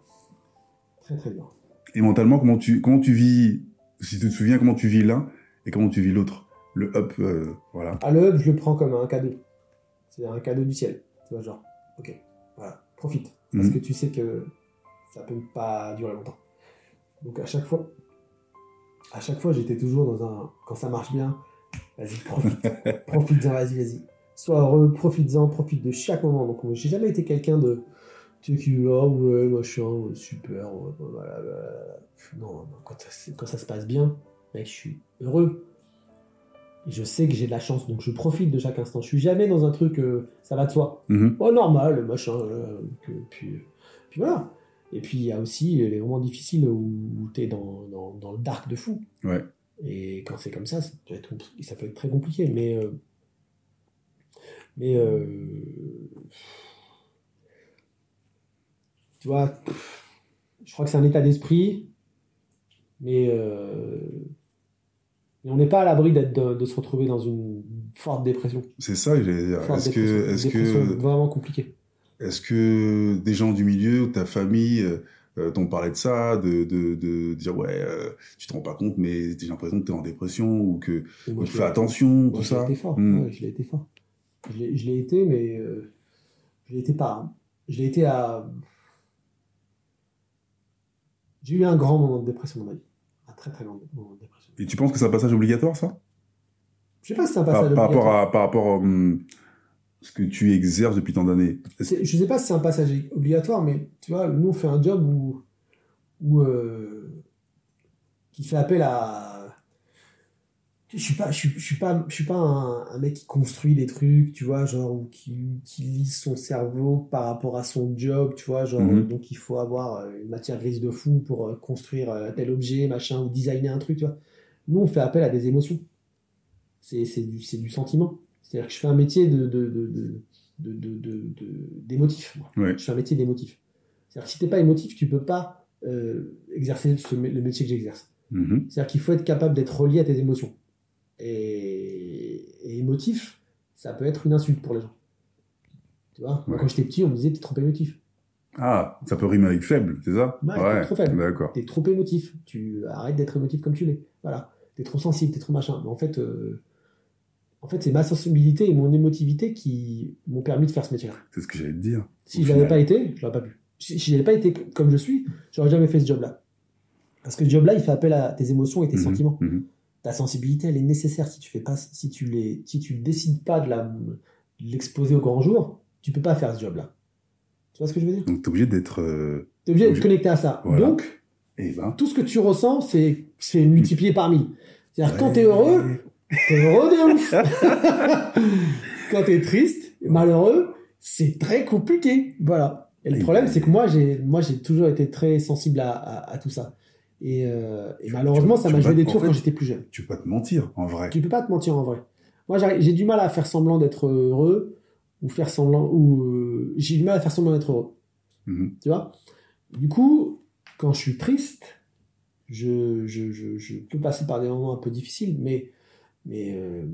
S4: Très très durs.
S1: Et mentalement, comment tu, comment tu vis, si tu te souviens, comment tu vis l'un et comment tu vis l'autre? Le up, euh, voilà.
S4: À le up, je le prends comme un cadeau. C'est un cadeau du ciel. Tu vois, genre, ok, voilà, profite. Parce
S1: Mhm.
S4: que tu sais que ça peut pas durer longtemps. Donc à chaque fois, à chaque fois, j'étais toujours dans un. Quand ça marche bien, vas-y, profite. Profites-en, vas-y, vas-y. Sois heureux, profites-en, profite de chaque moment. Donc j'ai jamais été quelqu'un de. Tu sais, qui, ah ouais, machin, ouais, super, ouais, voilà, voilà. Non, non, quand, ça- quand ça se passe bien, mec, je suis heureux. Et je sais que j'ai de la chance, donc je profite de chaque instant. Je suis jamais dans un truc, euh, ça va de soi.
S1: Mhm.
S4: Oh, normal, machin. euh, que- puis, euh, puis voilà. Et puis il y a aussi les moments difficiles où, tu es dans, dans, dans le dark de fou.
S1: Ouais.
S4: Et quand c'est comme ça, ça peut être, compli- ça peut être très compliqué. Mais. euh, mais. euh, tu vois, je crois que c'est un état d'esprit. Mais. Mais on n'est pas à l'abri d'être de, de se retrouver dans une forte dépression.
S1: C'est ça que j'allais dire.
S4: Forte
S1: Est-ce que, est-ce
S4: Dépression
S1: que,
S4: vraiment compliquée.
S1: est-ce que des gens du milieu ou ta famille euh, euh, t'ont parlé de ça, de, de, de dire ouais, euh, tu te rends pas compte, mais j'ai l'impression que t'es en dépression ou que
S4: Et moi,
S1: tu fais attention,
S4: moi,
S1: tout
S4: je l'ai
S1: ça.
S4: été fort.
S1: Hmm.
S4: Ouais, je l'ai été fort. Je l'ai je l'ai été, mais euh, je l'ai été pas. hein. Je l'ai été à. J'ai eu un grand moment de dépression dans ma vie. Très très moment de dépression.
S1: Et tu penses que c'est un passage obligatoire, ça?
S4: Je sais pas si c'est un
S1: par,
S4: passage
S1: par rapport
S4: obligatoire.
S1: à par rapport à hum, ce que tu exerces depuis tant d'années.
S4: Je sais pas si c'est un passage obligatoire, mais tu vois, nous on fait un job où, où euh, qui fait appel à. Je suis pas, je suis, je suis pas, je suis pas un, un mec qui construit des trucs, tu vois, genre ou qui utilise son cerveau par rapport à son job, tu vois, genre
S1: Mhm.
S4: donc il faut avoir euh, une matière grise de fou pour euh, construire euh, tel objet, machin, ou designer un truc, tu vois. Nous on fait appel à des émotions. C'est c'est du, c'est du sentiment. C'est-à-dire que je fais un métier de, de, de, de, d'émotif.
S1: Ouais.
S4: Je fais un métier d'émotif. C'est-à-dire que si t'es pas émotif, tu peux pas euh, exercer ce le métier que j'exerce.
S1: Mhm.
S4: C'est-à-dire qu'il faut être capable d'être relié à tes émotions. Et, et émotif, ça peut être une insulte pour les gens. Tu vois,
S1: Ouais.
S4: quand j'étais petit, on me disait t'es trop émotif.
S1: Ah, ça peut rimer avec faible, c'est ça?
S4: Ouais, trop faible.
S1: D'accord.
S4: T'es trop émotif. Tu arrêtes d'être émotif comme tu l'es. Voilà. T'es trop sensible, t'es trop machin. Mais en fait, euh, en fait, c'est ma sensibilité et mon émotivité qui m'ont permis de faire ce métier-là.
S1: C'est ce que j'allais te dire.
S4: Si
S1: Au
S4: je l'avais pas été, je l'aurais pas pu. Si, si j'avais pas été comme je suis, j'aurais jamais fait ce job-là. Parce que ce job-là, il fait appel à tes émotions et tes
S1: Mhm.
S4: sentiments.
S1: Mhm.
S4: Ta sensibilité, elle est nécessaire. Si tu fais pas, si tu les, si tu décides pas de la, l'exposer au grand jour, tu peux pas faire ce job-là. Tu vois ce que je veux dire?
S1: Donc t'es obligé d'être. euh,
S4: T'es obligé d'être connecté à ça.
S1: Voilà.
S4: Donc,
S1: Eh ben.
S4: tout ce que tu ressens, c'est, c'est multiplié par mille. C'est-à-dire, quand t'es heureux, t'es heureux de ouf. quand t'es triste, malheureux, c'est très compliqué. Voilà. Et le
S1: Et
S4: problème,
S1: ben-
S4: c'est que moi, j'ai, moi, j'ai toujours été très sensible à, à- à tout ça. Et, euh, et malheureusement, ça m'a joué des tours quand j'étais plus jeune.
S1: Tu peux pas te mentir, en vrai.
S4: Tu peux pas te mentir en vrai. Moi, j'ai du mal à faire semblant d'être heureux ou faire semblant ou euh, j'ai du mal à faire semblant d'être heureux.
S1: Mhm.
S4: Tu vois? Du coup, quand je suis triste, je, je, je, je peux passer par des moments un peu difficiles, mais, mais euh,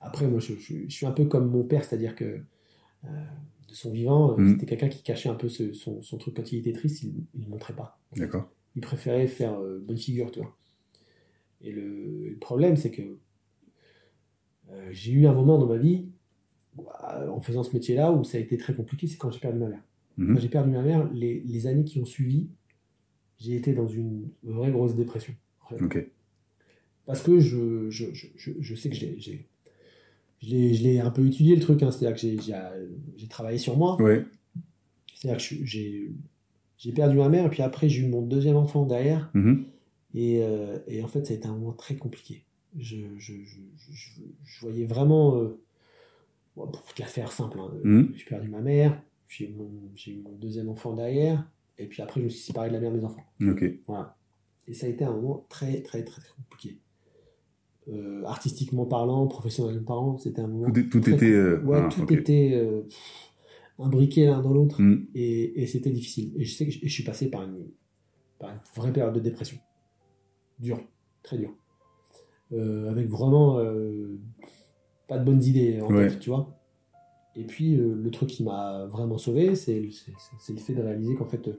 S4: après, moi, je, suis un peu comme mon père, c'est-à-dire que de son vivant,
S1: Mhm.
S4: c'était quelqu'un qui cachait un peu ce- son, son truc quand il était triste, il ne le montrait pas.
S1: D'accord.
S4: Il préférait faire euh, bonne figure, tu vois. Et le, le problème, c'est que euh, j'ai eu un moment dans ma vie, euh, en faisant ce métier-là, où ça a été très compliqué, c'est quand j'ai perdu ma mère.
S1: Mhm.
S4: Quand j'ai perdu ma mère, les, les années qui ont suivi, j'ai été dans une vraie grosse dépression. en fait.
S1: Ok.
S4: Parce que je, je, je, je, sais que j'ai, j'ai- je l'ai, un peu étudié le truc, hein, c'est-à-dire que j'ai, j'ai, travaillé sur moi.
S1: Ouais.
S4: C'est-à-dire que je- j'ai, j'ai perdu ma mère, et puis après j'ai eu mon deuxième enfant derrière.
S1: Mhm.
S4: Et, euh, et en fait, ça a été un moment très compliqué. Je, je, je, je, je voyais vraiment. euh, bon, pour te la faire simple, hein,
S1: Mhm.
S4: j'ai perdu ma mère, j'ai eu, mon, j'ai eu mon deuxième enfant derrière, et puis après, je me suis séparé de la mère de mes enfants. Voilà. Et ça a été un moment très, très, très, très compliqué. Euh, artistiquement parlant, professionnellement parlant, c'était un moment.
S1: Tout, tout
S4: très
S1: était. euh,
S4: Ouais,
S1: ah,
S4: tout était euh, pff, imbriqué l'un dans l'autre
S1: Mhm.
S4: et, et c'était difficile. Et je sais que je, suis passé par une, par une vraie période de dépression. Dure, très dure. Euh, avec vraiment euh, pas de bonnes idées en
S1: Ouais.
S4: tête, tu vois. Et puis euh, le truc qui m'a vraiment sauvé, c'est le fait de réaliser qu'en fait,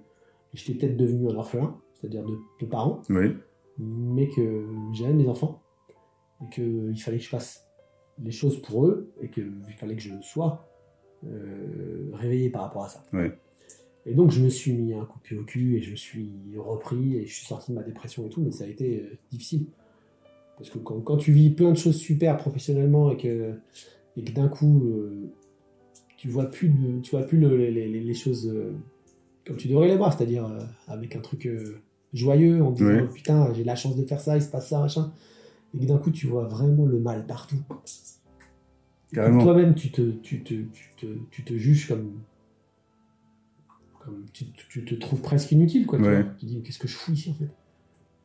S4: j'étais peut-être devenu un orphelin, c'est-à-dire de, de parents,
S1: Oui.
S4: mais que j'aimais mes enfants et qu'il fallait que je fasse les choses pour eux et qu'il fallait que je sois euh, réveillé par rapport à ça.
S1: Ouais.
S4: Et donc je me suis mis un coup de pied au cul et je suis repris et je suis sorti de ma dépression et tout, mais ça a été euh, difficile. Parce que quand, quand tu vis plein de choses super professionnellement et que, et que d'un coup euh, tu vois plus, de- tu vois plus le- les, les- les choses comme tu devrais les voir, c'est-à-dire avec un truc joyeux en disant
S1: Ouais.
S4: putain j'ai la chance de faire ça, il se passe ça, machin. Et que d'un coup tu vois vraiment le mal partout. Toi-même, tu te, tu, te, tu, te, tu te juges comme. comme tu, tu te trouves presque inutile, quoi. Tu,
S1: Ouais.
S4: tu dis, qu'est-ce que je fous ici, en fait?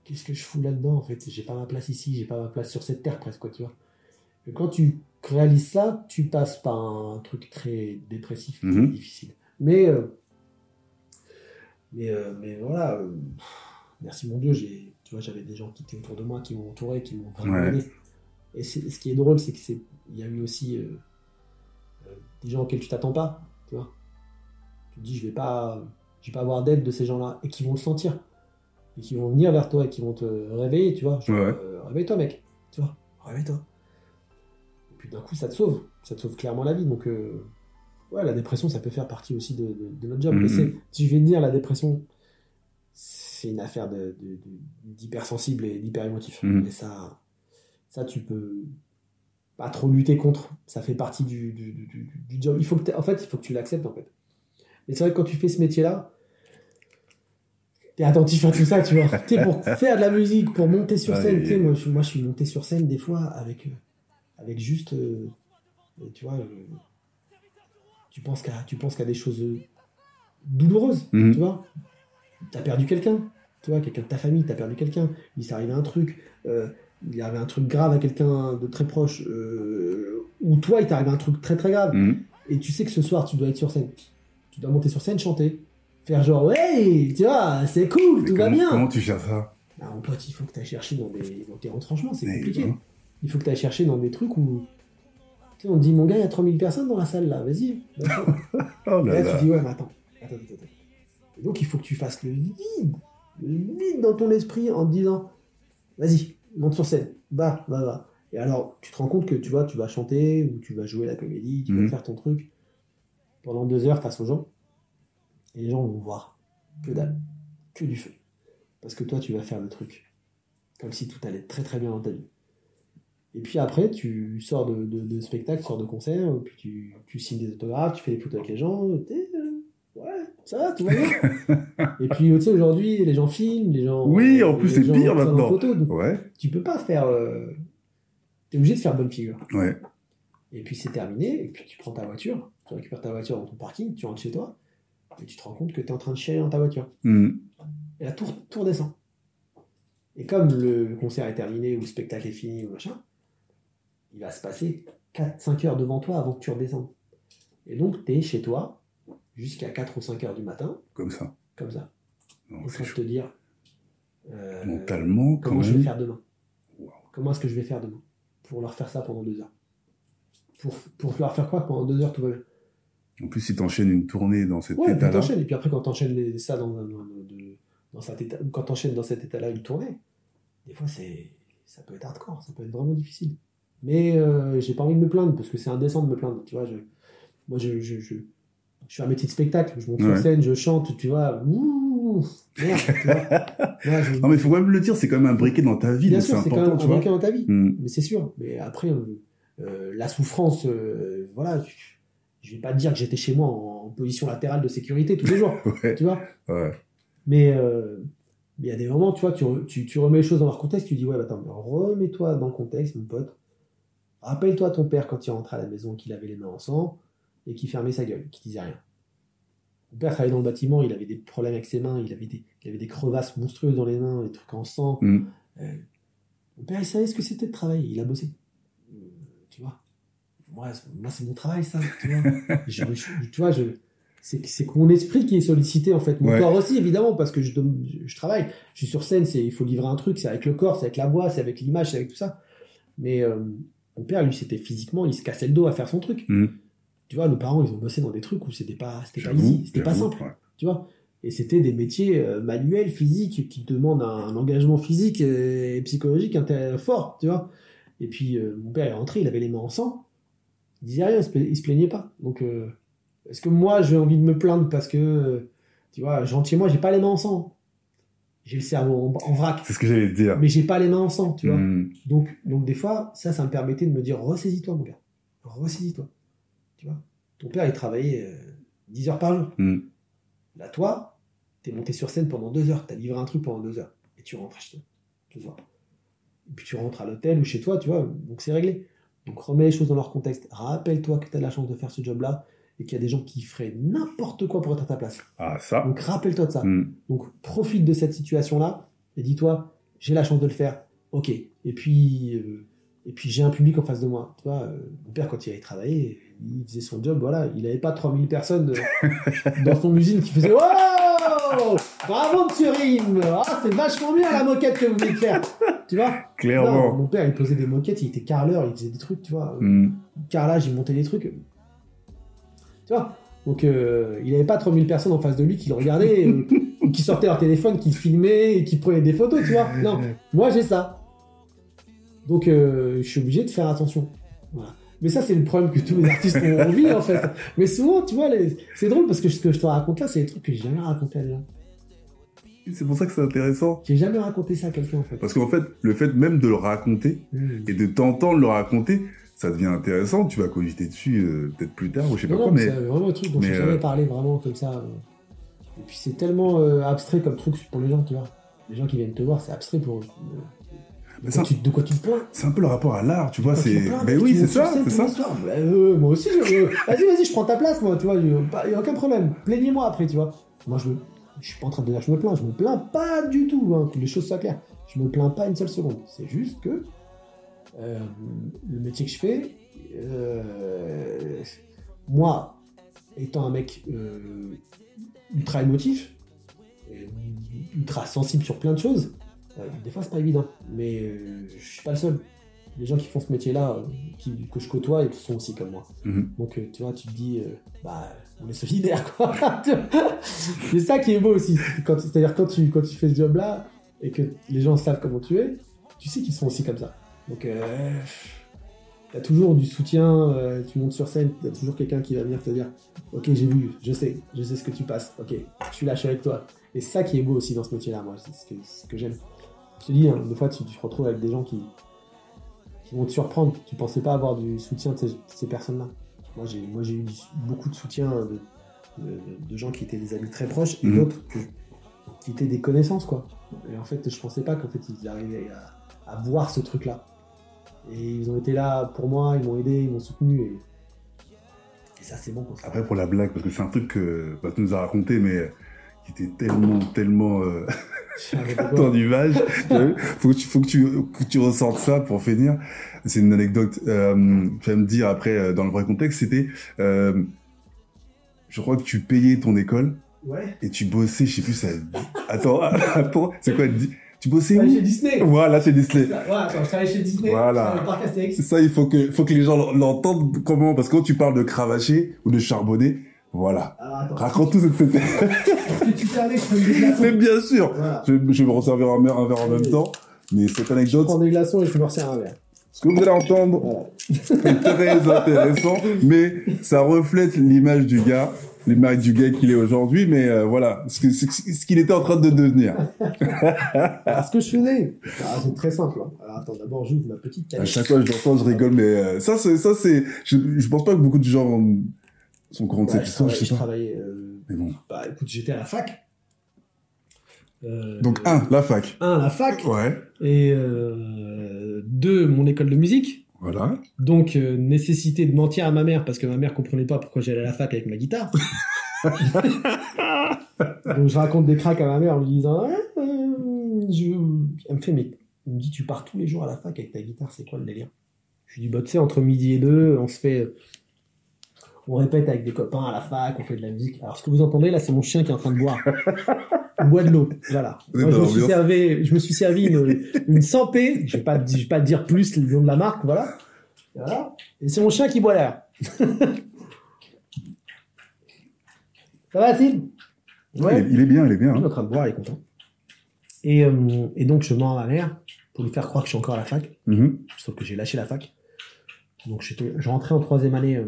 S4: Qu'est-ce que je fous là-dedans, en fait? J'ai pas ma place ici, j'ai pas ma place sur cette terre, presque, quoi, tu vois. Et quand tu réalises ça, tu passes par un truc très dépressif, très
S1: Mhm.
S4: difficile. Mais. euh, mais, euh, mais voilà. euh, merci mon Dieu, j'ai, tu vois, j'avais des gens qui étaient autour de moi, qui m'ont entouré, qui m'ont vraiment
S1: Ouais.
S4: Et ce qui est drôle, c'est que c'est, il y a eu aussi euh, euh, des gens auxquels tu t'attends pas, tu vois. Tu te dis, je vais pas, je vais pas avoir d'aide de ces gens-là, et qui vont le sentir, et qui vont venir vers toi, et qui vont te réveiller, tu vois. Genre,
S1: Ouais.
S4: euh, réveille-toi, mec, tu vois, réveille-toi. Et puis d'un coup, ça te sauve, ça te sauve clairement la vie. Donc, ouais, la dépression, ça peut faire partie aussi de, de- de notre job.
S1: Mhm.
S4: Mais si je vais te dire, la dépression, c'est une affaire de- d'hypersensible et d'hyper émotif.
S1: Mhm.
S4: Et ça, ça, tu peux pas trop lutter contre. Ça fait partie du, du, du- du- du job. Il faut que en fait, il faut que tu l'acceptes, en fait. Et c'est vrai que quand tu fais ce métier-là, t'es attentif à tout ça, tu vois. Tu sais, pour faire de la musique, pour monter sur
S1: Ouais,
S4: scène, sais, moi, je, moi, je suis monté sur scène des fois avec, euh, avec juste, euh, tu vois, euh, tu penses qu'à, tu penses qu'à des choses douloureuses,
S1: Mhm.
S4: tu vois. T'as perdu quelqu'un, tu vois, quelqu'un de ta famille, t'as perdu quelqu'un, il s'est arrivé un truc, euh, il y avait un truc grave à quelqu'un de très proche, euh, ou toi, il t'est arrivé un truc très très grave,
S1: Mhm.
S4: et tu sais que ce soir, tu dois être sur scène. Tu dois monter sur scène, chanter, faire genre, ouais, tu vois, c'est cool,
S1: Mais
S4: tout va bien.
S1: Comment tu gères ça
S4: Bah, mon pote, il faut que tu ailles chercher dans, des, dans tes retranchements, c'est compliqué. Il faut que tu ailles chercher dans des trucs où. Tu sais, on te dit, mon gars, il y a 3000 personnes dans la salle là, vas-y.
S1: Oh
S4: Et
S1: là
S4: là,
S1: là.
S4: tu dis, ouais, mais attends, attends, attends, attends. Et donc, il faut que tu fasses le vide, le vide dans ton esprit en te disant, vas-y, monte sur scène, va, va, va. Et alors, tu te rends compte que tu vois, tu vas chanter ou tu vas jouer la comédie, tu
S1: Mhm.
S4: vas faire ton truc pendant deux heures face aux gens. Et les gens vont voir que dalle, que du feu. Parce que toi, tu vas faire le truc. Comme si tout allait très très bien dans ta vie. Et puis après, tu sors de, de, de spectacle, tu sors de concert, puis tu, tu signes des autographes, tu fais des photos avec les gens, t'es, euh, ouais, ça va, tout va bien. et puis, tu sais, aujourd'hui, les gens filment, les gens.
S1: Oui, en plus, c'est pire maintenant.
S4: photo, donc
S1: Ouais,
S4: tu peux pas faire. euh, T'es obligé de faire bonne figure.
S1: ouais.
S4: Et puis c'est terminé, et puis tu prends ta voiture, tu récupères ta voiture dans ton parking, tu rentres chez toi, et tu te rends compte que tu es en train de chialer dans ta voiture.
S1: Mhm.
S4: Et là, tout, tout redescend. Et comme le concert est terminé ou le spectacle est fini ou machin, il va se passer 4-5 heures devant toi avant que tu redescendes. Et donc, tu es chez toi jusqu'à 4 ou 5 heures du matin,
S1: Comme ça.
S4: comme ça.
S1: Non, chaud.
S4: te dire euh,
S1: Mentalement, quand
S4: comment je vais faire demain.
S1: Wow.
S4: Comment est-ce que je vais faire demain Pour leur faire ça pendant deux heures? Pour, pour leur faire quoi pendant deux heures tout va bien?
S1: En plus, si t'enchaînes une tournée dans cet
S4: Ouais,
S1: état-là.
S4: Et puis après, quand t'enchaînes ça dans, dans, dans- dans cet état, quand t'enchaînes dans cet état-là une tournée, des fois, c'est, ça peut être hardcore, ça peut être vraiment difficile. Mais euh, j'ai pas envie de me plaindre parce que c'est indécent de me plaindre. Tu vois, je, moi, je, je, je, je fais un métier de spectacle, je monte sur
S1: Ouais.
S4: scène, je chante, tu vois. Ouh, merde, tu vois. Moi, je-
S1: Non, mais il faut quand même le dire, c'est quand même un briquet dans ta vie,
S4: Bien sûr, c'est quand même un briquet dans ta vie.
S1: Hmm.
S4: Mais c'est sûr. Mais après, euh, euh, la souffrance, euh, voilà, je, vais pas te dire que j'étais chez moi en, en position latérale de sécurité tous les jours,
S1: Ouais,
S4: tu vois.
S1: ouais.
S4: Mais euh, il y a des moments, tu vois, tu, re- tu, tu remets les choses dans leur contexte, tu dis, ouais, bah, attends, mais remets-toi dans le contexte, mon pote. Rappelle-toi ton père quand il rentrait à la maison, qu'il avait les mains en sang et qu'il fermait sa gueule, qu'il disait rien. Mon père travaillait dans le bâtiment, il avait des problèmes avec ses mains, il avait des, il avait des crevasses monstrueuses dans les mains, des trucs en sang.
S1: Hmm.
S4: Euh, mon père, il savait ce que c'était de travailler, il a bossé. Euh, tu vois Moi, c'est- mon travail, ça. Tu vois, Je- je- tu vois je, c'est mon esprit qui est sollicité, en fait. Mon
S1: Ouais.
S4: corps aussi, évidemment, parce que je, travaille. Je suis sur scène, il faut livrer un truc, c'est avec le corps, c'est avec la voix, c'est avec l'image, c'est avec tout ça. Mais euh, mon père, lui, c'était physiquement, il se cassait le dos à faire son truc.
S1: Hmm.
S4: Tu vois, nos parents, ils ont bossé dans des trucs où c'était pas, c'était pas easy, c'était pas simple
S1: ouais.
S4: tu vois. Et c'était des métiers euh, manuels, physiques, qui demandent un, un engagement physique et psychologique fort, tu vois. Et puis, euh, mon père est rentré, il avait les mains en sang. Il disait rien, il se, plaignait pas. Donc, euh, est-ce que moi, j'ai envie de me plaindre parce que, tu vois, je rentre chez moi, j'ai pas les mains en sang? J'ai le cerveau en, en vrac,
S1: C'est ce que j'allais te dire.
S4: mais j'ai pas les mains en sang, tu vois.
S1: Hmm.
S4: Donc, donc des fois, ça, ça me permettait de me dire ressaisis-toi, mon gars. Ressaisis-toi. Tu vois Ton père, il travaillait euh, 10 heures par jour.
S1: Hmm.
S4: Là, toi, t'es monté sur scène pendant deux heures. T'as livré un truc pendant deux heures. Et tu rentres chez toi. Et puis tu rentres à l'hôtel ou chez toi, tu vois. Donc c'est réglé. Donc remets les choses dans leur contexte. Rappelle-toi que t'as la chance de faire ce job-là et qu'il y a des gens qui feraient n'importe quoi pour être à ta place.
S1: Ah, ça.
S4: Donc rappelle-toi de ça.
S1: Hmm.
S4: Donc profite de cette situation-là et dis-toi, j'ai la chance de le faire. Ok. Et puis, euh, et puis j'ai un public en face de moi. Tu vois, euh, mon père quand il allait travailler, il faisait son job. Voilà, il n'avait pas 3000 personnes euh, dans son usine qui faisaient Wow Bravo Monsieur Rim Ah, c'est vachement bien la moquette que vous venez de faire. Tu vois? Non,
S1: Clairement.
S4: mon père il posait des moquettes, il était carreleur, il faisait des trucs, tu vois.
S1: Hmm.
S4: Carrelage, il montait des trucs. Tu vois? Donc, euh, il n'avait pas 3000 personnes en face de lui qui le regardaient, euh, qui sortaient leur téléphone, qui filmaient, et qui prenaient des photos, tu vois. Non, moi j'ai ça. Donc, euh, je suis obligé de faire attention. Voilà. Mais ça, c'est le problème que tous les artistes ont envie, en fait. Mais souvent, tu vois, les... c'est drôle parce que ce que je te raconte là, c'est des trucs que j'ai jamais raconté à gens.
S1: C'est pour ça que c'est intéressant.
S4: J'ai jamais raconté ça à quelqu'un, en fait.
S1: Parce qu'en fait, le fait même de le raconter
S4: Mmh.
S1: et de t'entendre le raconter, ça devient intéressant. Tu vas cogiter dessus euh, peut-être plus tard ou je sais pas
S4: Non,
S1: quoi,
S4: non, mais c'est vraiment un truc dont j'ai jamais
S1: euh,
S4: parlé vraiment comme ça. Et puis c'est tellement abstrait comme truc pour les gens, tu vois. Les gens qui viennent te voir, c'est abstrait pour eux.
S1: Mais
S4: De
S1: ça,
S4: quoi, tu, de quoi tu te plains?
S1: c'est un peu le rapport à l'art, tu vois. C'est, ben oui, c'est ça, c'est ça.
S4: Bah, euh, moi aussi, je- vas-y, vas-y, je prends ta place, moi, tu vois. Il n'y a aucun problème. Plaignez-moi après, tu vois. Moi, je je suis pas en train de dire je me plains. Je me plains pas du tout, hein, que les choses soient claires. Je me plains pas une seule seconde. C'est juste que euh, le métier que je fais, euh, moi, étant un mec ultra émotif, ultra sensible sur plein de choses, des fois c'est pas évident. Mais euh, je suis pas le seul. Les gens qui font ce métier-là, euh, que je côtoie, ils sont aussi comme moi.
S1: Mhm.
S4: Donc euh, tu vois, tu te dis, euh, bah, on est solidaires quoi. c'est ça qui est beau aussi. C'est-à-dire quand tu, quand tu fais ce job-là et que les gens savent comment tu es, tu sais qu'ils sont aussi comme ça. Donc euh, t'as toujours du soutien, tu montes sur scène, t'as toujours quelqu'un qui va venir te dire Ok, j'ai vu, je sais, je sais ce que tu passes, ok, je suis là, je suis avec toi. Et ça qui est beau aussi dans ce métier-là, moi, c'est ce que, ce que j'aime. Je te dis, hein, des fois, tu, tu te retrouves avec des gens qui, qui vont te surprendre. Tu pensais pas avoir du soutien de ces, ces personnes-là. Moi, j'ai moi, j'ai eu beaucoup de soutien de, de, de gens qui étaient des amis très proches et
S1: Mhm.
S4: d'autres qui étaient des connaissances, quoi. Et en fait, je pensais pas qu'en fait, ils arrivaient à, à voir ce truc-là. Et ils ont été là pour moi, ils m'ont aidé, ils m'ont soutenu. Et, et ça, c'est bon. Quoi.
S1: Après, pour la blague, parce que c'est un truc que bah, tu nous as raconté, mais qui était tellement, tellement. euh, ton image. Faut que tu, faut que tu, que tu ressentes ça pour finir. C'est une anecdote. Euh, tu vas me dire après, euh, dans le vrai contexte, c'était, euh, je crois que tu payais ton école
S4: Ouais.
S1: et tu bossais, je sais plus, ça. Attends, attends, c'est quoi Tu bossais où
S4: chez Disney.
S1: Voilà, c'est Disney.
S4: Ouais, attends, je travaille chez Disney.
S1: Voilà.
S4: parc Astérix.
S1: Ça, il faut que, faut que les gens l'entendent comment, parce que quand tu parles de cravacher ou de charbonner, voilà.
S4: Alors, attends.
S1: Raconte tout cette
S4: je glaçons
S1: Mais bien sûr,
S4: Voilà.
S1: je, je vais me resservir un verre, un verre en même temps. Mais cette
S4: Je
S1: anecdote,
S4: prends des glaçons et je me resserre un verre.
S1: ce que vous allez entendre,
S4: Voilà.
S1: c'est très intéressant, mais ça reflète l'image du gars, l'image du gars qu'il est aujourd'hui, mais euh, voilà, ce que- qu'il était en train de devenir.
S4: Ce que je faisais, ah, c'est très simple. hein. Alors, attends, d'abord, j'ouvre ma petite
S1: À
S4: canette.
S1: chaque fois que je l'entends, je rigole, mais euh, ça, c'est, ça, c'est, je, je pense pas que beaucoup de gens sont au courant de cette
S4: je,
S1: histoire, je sais pas.
S4: travaillais, euh,
S1: Mais bon.
S4: bah, écoute, j'étais à la fac. Euh,
S1: Donc, un, la fac.
S4: un, la fac.
S1: Ouais.
S4: Et euh, deux, mon école de musique.
S1: Voilà.
S4: Donc, nécessité de mentir à ma mère parce que ma mère comprenait pas pourquoi j'allais à la fac avec ma guitare. Donc, je raconte des cracks à ma mère en lui disant Ah, je... Elle me fait, mais elle me dit, tu pars tous les jours à la fac avec ta guitare, c'est quoi le délire? Je lui dis, bah, tu sais, entre midi et deux, on se fait. On répète avec des copains à la fac, on fait de la musique. Alors, ce que vous entendez là, c'est mon chien qui est en train de boire. Il boit de l'eau. Voilà. Moi, je, me suis servi, je me suis servi une, une 100p. Je vais pas, je vais pas dire plus le nom de la marque, voilà. Voilà. Et c'est mon chien qui boit l'air. Ça va,
S1: Ouais. Il, il est bien, il est bien.
S4: il est
S1: hein.
S4: en train de boire, il est content. Et, euh, et donc, je mens à ma mère pour lui faire croire que je suis encore à la fac.
S1: Mhm.
S4: Sauf que j'ai lâché la fac. Donc, j'étais- je rentrais en troisième année, euh,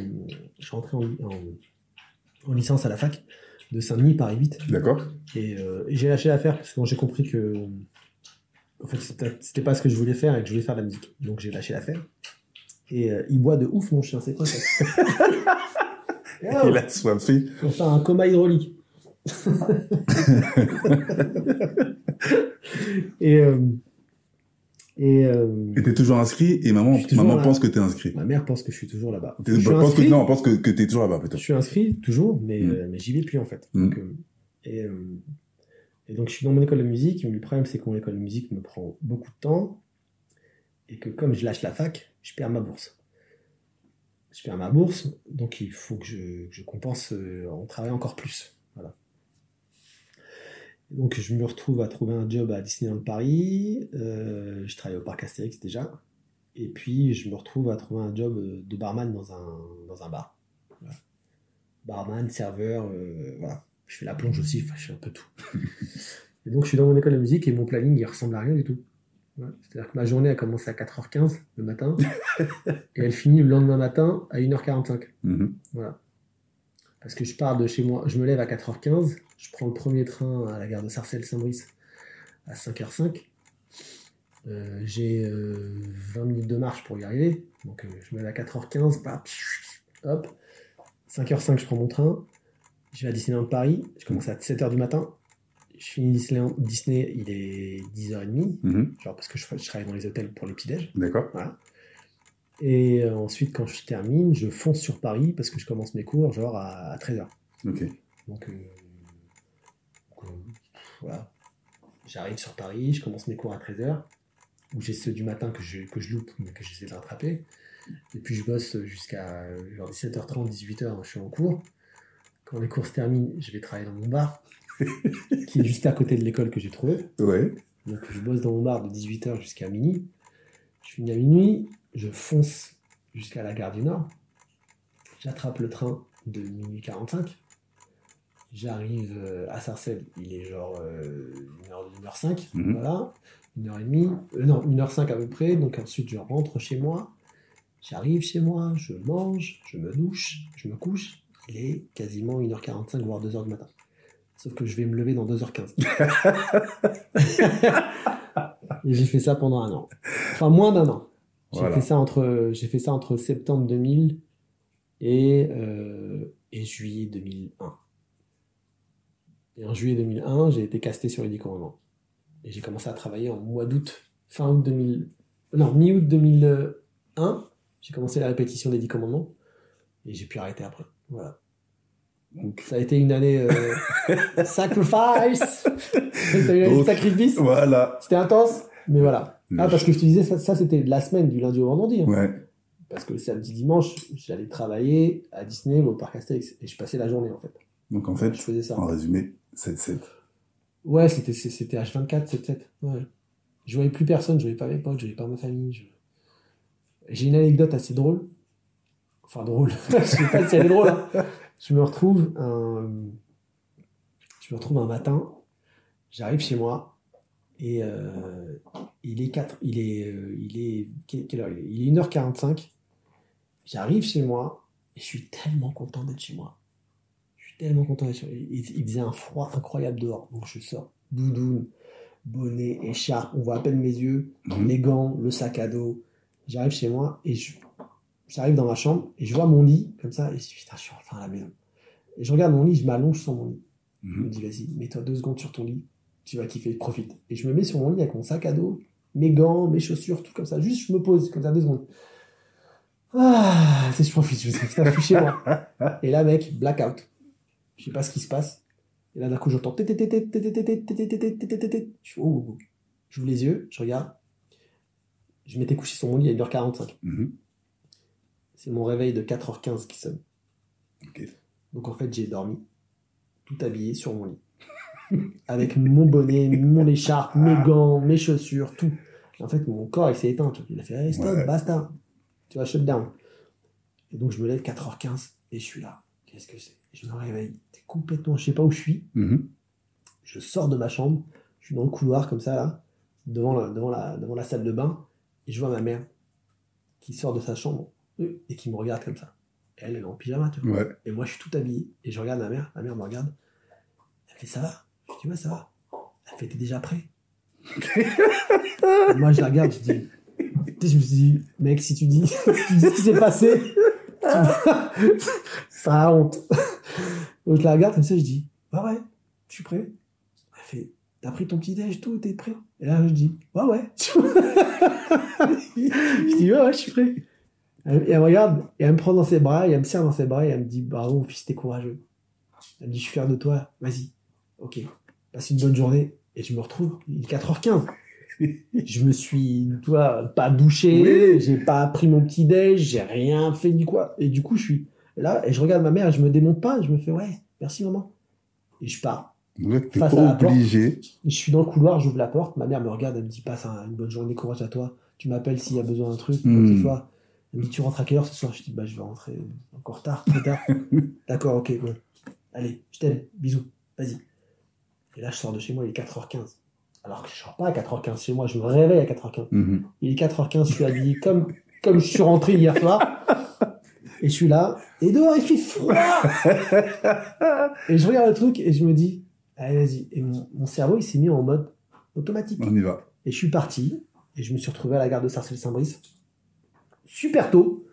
S4: je rentrais en, en- en licence à la fac de Saint-Denis, Paris 8.
S1: D'accord.
S4: Et, euh, et j'ai lâché l'affaire parce que quand j'ai compris que en fait, c'était c'était pas ce que je voulais faire et que je voulais faire de la musique. Donc, j'ai lâché l'affaire. Et euh, il boit de ouf, mon chien, c'est quoi ça?
S1: Il a soifé.
S4: On fait un coma hydraulique. et euh, et euh,
S1: t'es toujours inscrit, et maman, maman
S4: là.
S1: pense que t'es inscrit.
S4: ma mère pense que je suis toujours là-bas. Je suis
S1: pense que,
S4: inscrit,
S1: non, pense que, que t'es toujours là-bas, plutôt.
S4: je suis inscrit toujours, mais,
S1: Mm.
S4: euh, mais j'y vais plus en fait.
S1: Mm.
S4: Donc, euh, et, euh, et donc je suis dans mon école de musique, mais le problème c'est que mon école de musique me prend beaucoup de temps et que comme je lâche la fac, je perds ma bourse. Je perds ma bourse, donc il faut que je, que je compense euh, en travaillant encore plus. Donc je me retrouve à trouver un job à Disneyland Paris, euh, je travaille au parc Astérix déjà, et puis je me retrouve à trouver un job euh, de barman dans un, dans un bar. Voilà. Barman, serveur, euh, voilà. Je fais la plonge aussi, enfin, je fais un peu tout. et donc je suis dans mon école de musique et mon planning il ressemble à rien du tout. C'est-à-dire que ma journée elle commence à 4h15 le matin et elle finit le lendemain matin à 1h45.
S1: Mhm.
S4: Voilà. Parce que je pars de chez moi, je me lève à 4h15, je prends le premier train à la gare de Sarcelles-Saint-Brice à 5h05. Euh, j'ai euh, 20 minutes de marche pour y arriver. Donc euh, je me lève à 4h15, bah, hop. 5h05, je prends mon train. Je vais à Disneyland Paris, je commence à 7h du matin. Je finis Disneyland, Disney, il est 10h30,
S1: Mhm.
S4: genre parce que je, je travaille dans les hôtels pour les petits-déj.
S1: D'accord.
S4: Voilà. Et euh, ensuite, quand je termine, je fonce sur Paris parce que je commence mes cours genre à, 13h.
S1: Ok.
S4: Donc, euh, donc, euh, voilà. J'arrive sur Paris, je commence mes cours à 13h, où j'ai ceux du matin que je, que je loupe, mais que j'essaie de rattraper. Et puis je bosse jusqu'à genre 17h30, 18h, je suis en cours. Quand les cours se terminent, je vais travailler dans mon bar, qui est juste à côté de l'école que j'ai trouvé.
S1: Ouais.
S4: Donc je bosse dans mon bar de 18h jusqu'à minuit. Je finis à minuit, je fonce jusqu'à la gare du Nord. J'attrape le train de minuit 45. J'arrive euh, à Sarcelles, il est genre euh, 1h, 1h05,
S1: Mhm.
S4: voilà, 1h30, euh, non, 1h05 à peu près, donc ensuite je rentre chez moi, j'arrive chez moi, je mange, je me douche, je me couche, il est quasiment 1h45, voire 2h du matin. Sauf que je vais me lever dans 2h15. Et j'ai fait ça pendant un an. Enfin, moins d'un an. J'ai
S1: Voilà.
S4: fait ça entre, j'ai fait ça entre septembre 2000 et, euh, et juillet 2001. Et en juillet 2001, j'ai été casté sur les 10 commandements. Et j'ai commencé à travailler en mois d'août, fin août 2000, non, mi-août 2001. J'ai commencé la répétition des 10 commandements. Et j'ai pu arrêter après. Voilà.
S1: Donc,
S4: Ça a été une année euh, sacrifice. T'as eu un
S1: Donc,
S4: sacrifice?
S1: Voilà.
S4: C'était intense, mais voilà. Ah, parce que je te disais, ça, ça, c'était la semaine du lundi au vendredi. hein.
S1: Ouais.
S4: Parce que le samedi, dimanche, j'allais travailler à Disney ou au parc Astérix. Et je passais la journée, en fait.
S1: Donc en fait,
S4: Je faisais ça.
S1: en résumé, 7-7.
S4: Ouais, c'était, c'était H24, 7-7. Ouais. Je voyais plus personne, je voyais pas mes potes, je voyais pas ma famille. je- J'ai une anecdote assez drôle. Enfin, drôle. je sais pas si elle est drôle. hein. Je me retrouve un... Je me retrouve un matin, j'arrive chez moi, et euh, il est 4... Il est... euh, il est... que- Quelle heure il est? Il est 1h45. J'arrive chez moi, et je suis tellement content d'être chez moi. Je suis tellement content d'être chez moi. Il, il faisait un froid incroyable dehors, donc je sors. Doudoune, bonnet, écharpe, on voit à peine mes yeux,
S1: Mhm.
S4: les gants, le sac à dos. J'arrive chez moi et je, j'arrive dans ma chambre et je vois mon lit comme ça et je dis putain, je suis enfin à la maison. Et je regarde mon lit, je m'allonge sur mon lit. Je me
S1: Mhm.
S4: dis vas-y, mets-toi deux secondes sur ton lit, tu vas kiffer, profite. Et je me mets sur mon lit avec mon sac à dos, mes gants, mes chaussures, tout comme ça. Juste, je me pose comme ça deux secondes. Ah, c'est je profite, je me suis chez moi. Et là, mec, blackout. Je sais pas ce qui se passe. Et là, d'un coup, j'entends. Je J'ouvre les yeux, je regarde. Je m'étais couché sur mon lit à 1h45. C'est mon réveil de 4h15 qui sonne. Donc, en fait, j'ai dormi tout habillé sur mon lit. Avec mon bonnet, mon écharpe, mes gants, mes chaussures, tout. En fait, mon corps, il s'est éteint. tu vois. Il a fait, hey, stop,
S1: Ouais.
S4: basta. Tu vas shut down. Et donc, je me lève 4h15 et je suis là. Qu'est-ce que c'est? Je me réveille. C'est complètement, je sais pas où je suis.
S1: Mhm.
S4: Je sors de ma chambre. Je suis dans le couloir comme ça, là, devant la, devant la, devant la salle de bain. Et je vois ma mère qui sort de sa chambre et qui me regarde comme ça. Elle, elle est en pyjama, tu vois.
S1: Ouais.
S4: Et moi, je suis tout habillé. Et je regarde ma mère. Ma mère me regarde. Elle fait, ça va? Dis, ouais, ça va. Elle fait, t'es déjà prêt Moi, je la regarde. Je dis, Tu je me suis dit, mec, si tu dis, tu ce qui s'est passé, tu ça a honte. Donc, je la regarde comme ça. Je dis, ouais, ouais, je suis prêt. Elle fait, t'as pris ton petit déj, tout, t'es prêt? Et là, je dis, ouais, ouais. je dis, ouais, ouais, je suis prêt. Elle- elle me regarde, et elle me prend dans ses bras, et elle me serre dans ses bras, et elle me dit, bravo, mon fils, t'es courageux. Elle me dit, je suis fier de toi, vas-y. Ok, passe une bonne journée. Et je me retrouve, il est 4h15. je me suis, toi, pas douché, j'ai pas pris mon petit déj, j'ai rien fait du quoi. Et du coup, je suis là, et je regarde ma mère, et je me démonte pas, et je me fais, ouais, merci maman. Et je pars.
S1: Là, t'es
S4: Face à la porte.
S1: obligé.
S4: Je suis dans le couloir, j'ouvre la porte, ma mère me regarde, elle me dit passe un- une bonne journée, courage à toi. Tu m'appelles s'il y a besoin d'un truc,
S1: Hmm.
S4: Elle me dit tu rentres à quelle heure ce soir? Je dis bah je vais rentrer encore tard, très tard. D'accord, ok, bon. Allez, je t'aime, bisous, vas-y. Et là je sors de chez moi, il est 4h15. Alors que je sors pas à 4h15 chez moi, je me réveille à 4h15.
S1: Mhm.
S4: Il est 4h15, je suis habillé comme, comme je suis rentré hier soir. Et je suis là, et dehors il fait froid Et je regarde le truc et je me dis, allez vas-y. Et mon, mon cerveau il s'est mis en mode automatique.
S1: On y va.
S4: Et je suis parti, et je me suis retrouvé à la gare de Sarcelles-Saint-Brice, super tôt,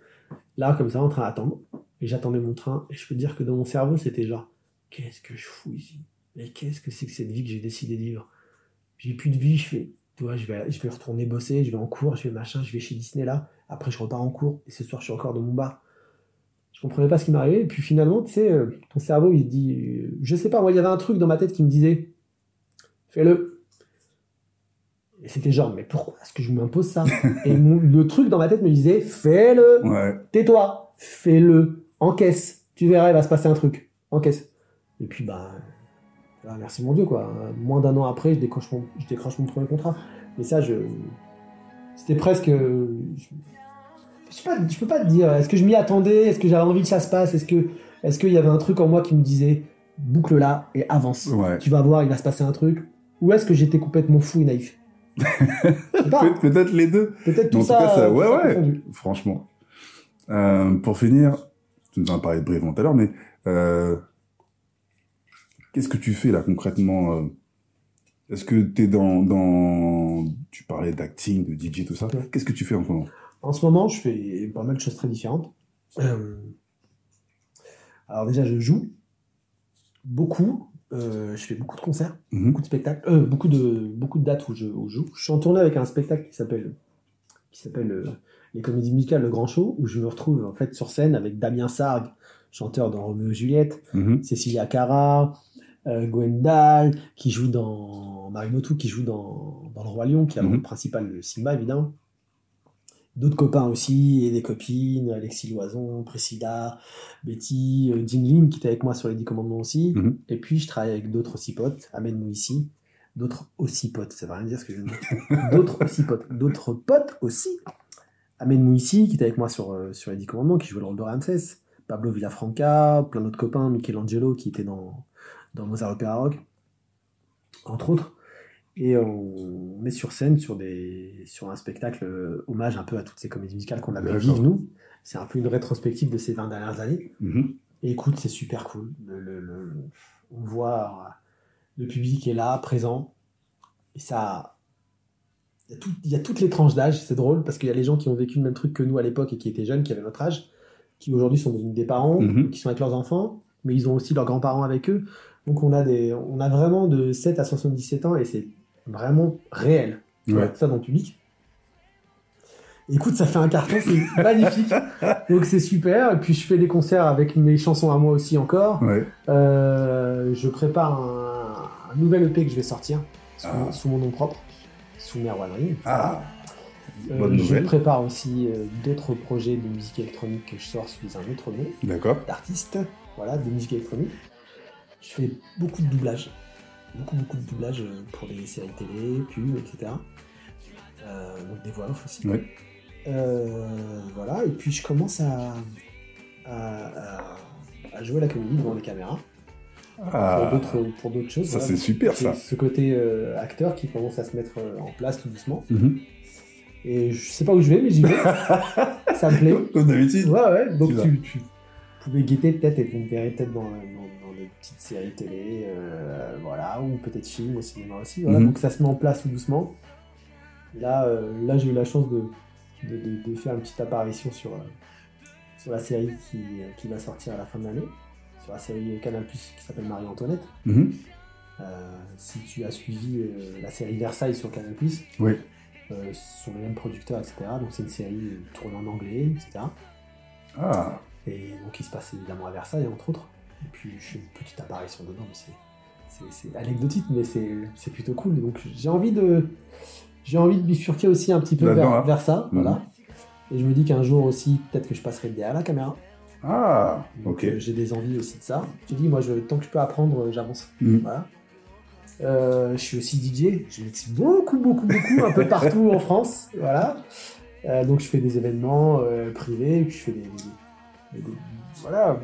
S4: là comme ça en train d'attendre. Et j'attendais mon train, et je peux te dire que dans mon cerveau c'était genre, qu'est-ce que je fous ici? Mais qu'est-ce que c'est que cette vie que j'ai décidé de vivre? J'ai plus de vie, je fais, tu vois, je vais, je vais retourner bosser, je vais en cours, je vais machin, je vais chez Disney là, après je repars en cours, et ce soir je suis encore dans mon bar. Je comprenais pas ce qui m'arrivait, et puis finalement, tu sais, euh, ton cerveau il se dit, euh, je sais pas, moi il y avait un truc dans ma tête qui me disait, fais-le. Et c'était genre, mais pourquoi est-ce que je m'impose ça? Et mon- le truc dans ma tête me disait, fais-le,
S1: Ouais.
S4: tais-toi, fais-le, encaisse, tu verras, il va se passer un truc, encaisse. Et puis, bah, ah, merci mon Dieu, quoi. Moins d'un an après, je décroche mon, je décroche mon premier contrat. Mais ça, je. C'était presque. Je, je sais pas, je peux pas te dire, est-ce que je m'y attendais, est-ce que j'avais envie que ça se passe, est-ce que, est-ce qu'il y avait un truc en moi qui me disait, boucle là et avance.
S1: Ouais.
S4: Tu vas voir, il va se passer un truc. Ou est-ce que j'étais complètement fou et naïf?
S1: Peut-être les deux.
S4: Peut-être tout
S1: En tout
S4: ça.
S1: cas, ça-
S4: tout
S1: ouais, ouais.
S4: confondu.
S1: Franchement. Euh, pour finir, tu nous en as parlé brièvement tout à l'heure, mais euh, qu'est-ce que tu fais là concrètement euh, Est-ce que tu es dans, dans... Tu parlais d'acting, de DJ, tout ça.
S4: Ouais.
S1: Qu'est-ce que tu fais en ce moment?
S4: En ce moment, je fais pas mal de choses très différentes. Euh, Alors déjà, je joue beaucoup. Euh, je fais beaucoup de concerts,
S1: Mhm.
S4: beaucoup de spectacles, euh, beaucoup de beaucoup de dates où je, où je joue. Je suis en tournée avec un spectacle qui s'appelle qui s'appelle les comédies musicales Le Grand Show, où je me retrouve en fait sur scène avec Damien Sargue, chanteur dans Roméo et Juliette,
S1: Mhm.
S4: Cecilia Cara, euh, Gwendal, qui joue dans Marimoto, qui joue dans, dans Le Roi Lion, qui a le
S1: Mhm.
S4: rôle principal de Simba, évidemment. D'autres copains aussi, et des copines, Alexis Loison, Priscilla, Betty, euh, Jinglin, qui était avec moi sur les 10 commandements aussi.
S1: Mhm.
S4: Et puis, je travaille avec d'autres aussi potes, Ahmed ici, d'autres aussi potes, ça veut rien dire ce que je dire. d'autres aussi potes, d'autres potes aussi. Ahmed Mouissi, qui était avec moi sur, euh, sur les 10 commandements, qui jouait le rôle de Ramsès. Pablo Villafranca, plein d'autres copains, Michelangelo, qui était dans, dans Mozart Opera Rock, entre autres. Et on met sur scène sur, des, sur un spectacle euh, hommage un peu à toutes ces comédies musicales qu'on a pu vivre, nous. C'est un peu une rétrospective de ces 20 dernières années. Et écoute, c'est super cool. Le, le- le- on voit euh, le public est là, présent. Et ça. Il y, a tout- il y a toutes les tranches d'âge, c'est drôle, parce qu'il y a les gens qui ont vécu le même truc que nous à l'époque et qui étaient jeunes, qui avaient notre âge, qui aujourd'hui sont devenus des parents,
S1: Mhm.
S4: qui sont avec leurs enfants, mais ils ont aussi leurs grands-parents avec eux. Donc on a, des, on a vraiment de 7 à 77 ans et c'est vraiment réel.
S1: Ouais.
S4: ça dans le public. Écoute, ça fait un carton, c'est magnifique. Donc c'est super. Et puis je fais des concerts avec mes chansons à moi aussi encore.
S1: Ouais.
S4: Euh, je prépare un, un nouvel EP que je vais sortir sous,
S1: Ah.
S4: sous mon nom propre, sous Merwan.
S1: Ah,
S4: Euh,
S1: bonne
S4: je prépare aussi euh, d'autres projets de musique électronique que je sors sous un autre nom
S1: D'accord.
S4: d'artiste, voilà, de musique électronique. Je fais beaucoup de doublage, beaucoup beaucoup de doublage euh, pour des séries télé, pubs, etc. Euh, donc des voix off aussi.
S1: Ouais.
S4: Euh, voilà, et puis je commence à, à, à- à jouer la comédie devant les caméras pour
S1: Ah,
S4: d'autres pour d'autres choses.
S1: ça
S4: voilà.
S1: c'est super ça.
S4: Ce côté euh, acteur qui commence à se mettre en place tout doucement.
S1: Mhm.
S4: Et je sais pas où je vais, mais j'y vais. ça me plaît.
S1: Comme d'habitude.
S4: Ouais, ouais. Donc
S1: Tu vas.
S4: tu, tu pouvais guetter peut-être et vous me verrez peut-être dans, dans des petites séries télé, euh, voilà, ou peut-être films au cinéma aussi. Voilà.
S1: Mhm.
S4: Donc ça se met en place tout doucement. Là, euh, là j'ai eu la chance de, de, de- de faire une petite apparition sur, euh, sur la série qui, qui va sortir à la fin de l'année, sur la série Canal Plus qui s'appelle Marie-Antoinette.
S1: Mhm.
S4: Si tu as suivi la série Versailles sur Canal Plus,
S1: Oui.
S4: sont les mêmes producteurs, etc. Donc c'est une série tournée en anglais, etc.
S1: Ah,
S4: Et donc il se passe évidemment à Versailles, entre autres. Et puis je fais une petite apparition dedans, mais c'est- anecdotique, mais c'est plutôt cool. Donc j'ai envie de j'ai envie de bifurquer aussi un petit peu vers,
S1: hein.
S4: vers ça,
S1: Mhm.
S4: voilà. Et je me dis qu'un jour aussi, peut-être que je passerai derrière la caméra.
S1: ah,
S4: Donc,
S1: ok.
S4: euh, j'ai des envies aussi de ça. Je dis, moi, je, tant que je peux apprendre, euh, j'avance.
S1: Mhm.
S4: Voilà. Euh, je suis aussi DJ. Je mixe beaucoup, beaucoup, beaucoup, un peu partout en France. Voilà. Euh, donc, je fais des événements privés. puis je fais des, des- des- Voilà.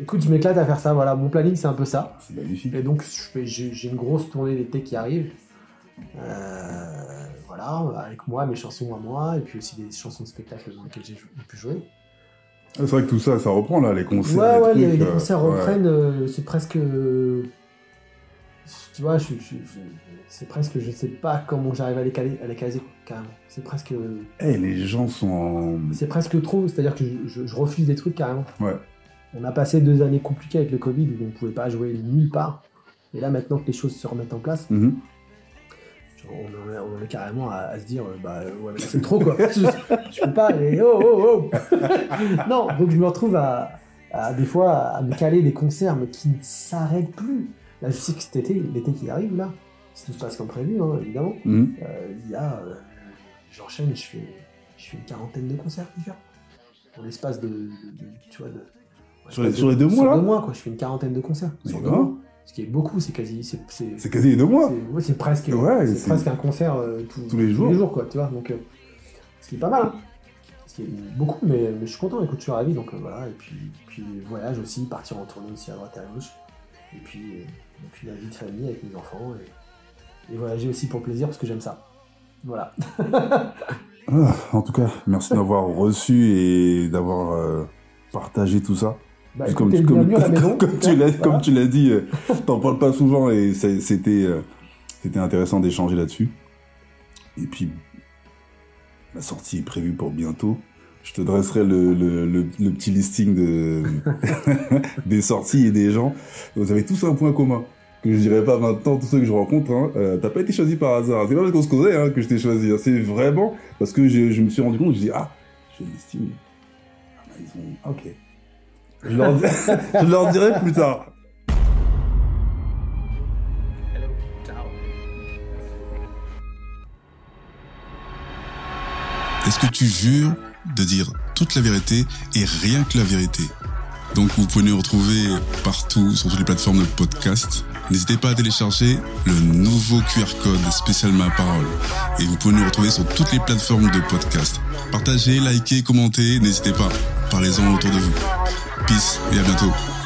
S4: Écoute, je m'éclate à faire ça. Voilà. Mon planning, c'est un peu ça.
S1: C'est magnifique.
S4: Et donc, j'ai une grosse tournée d'été qui arrive. Euh, voilà, avec moi, mes chansons à moi, et puis aussi des chansons de spectacle dans lesquelles j'ai pu jouer.
S1: Ah, C'est vrai que tout ça, ça reprend là, les concerts.
S4: Ouais, ouais, les,
S1: trucs,
S4: les
S1: euh,
S4: concerts
S1: ouais.
S4: reprennent, euh, c'est presque. euh, Tu vois, je, je- je- c'est presque, je sais pas comment j'arrive à les caler, à les caser, carrément. C'est presque,
S1: Eh, les gens sont en...
S4: c'est presque trop, c'est-à-dire que je, je- je refuse des trucs carrément.
S1: Ouais.
S4: On a passé deux années compliquées avec le Covid où on pouvait pas jouer nulle part. Et là, maintenant que les choses se remettent en place,
S1: Mhm.
S4: on en est, on en est carrément à, à se dire, euh, bah euh, ouais, c'est trop quoi. je, je peux pas, et oh oh oh Non, donc je me retrouve à, à, des fois à me caler des concerts mais qui ne s'arrêtent plus. Là, je sais que cet été, l'été qui arrive là, si tout se passe comme prévu, hein, évidemment,
S1: Mhm.
S4: euh, il y a, euh, j'enchaîne, je fais, je fais une quarantaine de concerts déjà. En l'espace de, de- de- tu vois, de,
S1: Sur les- sur les deux mois, là
S4: Sur deux mois quoi, je fais une quarantaine de concerts. Sur deux mois. Ce qui est beaucoup, c'est quasi, c'est,
S1: quasi les deux mois.
S4: c'est presque,
S1: Ouais,
S4: c'est presque un concert euh, tout-
S1: Tous les jours.
S4: quoi, tu vois. Donc, euh, ce qui est pas mal. hein. Ce qui est beaucoup, mais, mais je suis content. Écoute, je suis ravi. Donc euh, voilà. Et puis, puis voyage aussi, partir en tournée aussi à droite et à gauche. Et puis, et puis la vie de famille avec mes enfants et, et voyager aussi pour plaisir parce que j'aime ça. Voilà.
S1: Ah, en tout cas, merci d'avoir reçu et d'avoir partagé tout ça.
S4: Bah, maison.
S1: comme tu l'as,
S4: Voilà.
S1: dit, euh, t'en parles pas souvent et c'était, euh, c'était intéressant d'échanger là-dessus. Et puis, la sortie est prévue pour bientôt. Je te dresserai le, le, le, le petit listing de, des sorties et des gens. Vous avez tous un point commun que je dirais pas maintenant, tous ceux que je rencontre, hein, euh, t'as pas été choisi par hasard. C'est pas parce qu'on se connaît hein, que je t'ai choisi. hein. C'est vraiment parce que je, je me suis rendu compte, je dis ah, je vais le listing. Ah, bah, ils ont, ah, ok.
S4: Je leur, dirai plus tard.
S1: Est-ce que tu jures de dire toute la vérité et rien que la vérité? Donc vous pouvez nous retrouver partout sur toutes les plateformes de podcast. N'hésitez pas à télécharger le nouveau QR code spécial Ma Parole. Et vous pouvez nous retrouver sur toutes les plateformes de podcast. Partagez, likez, commentez, n'hésitez pas. Parlez-en autour de vous. Peace et à bientôt.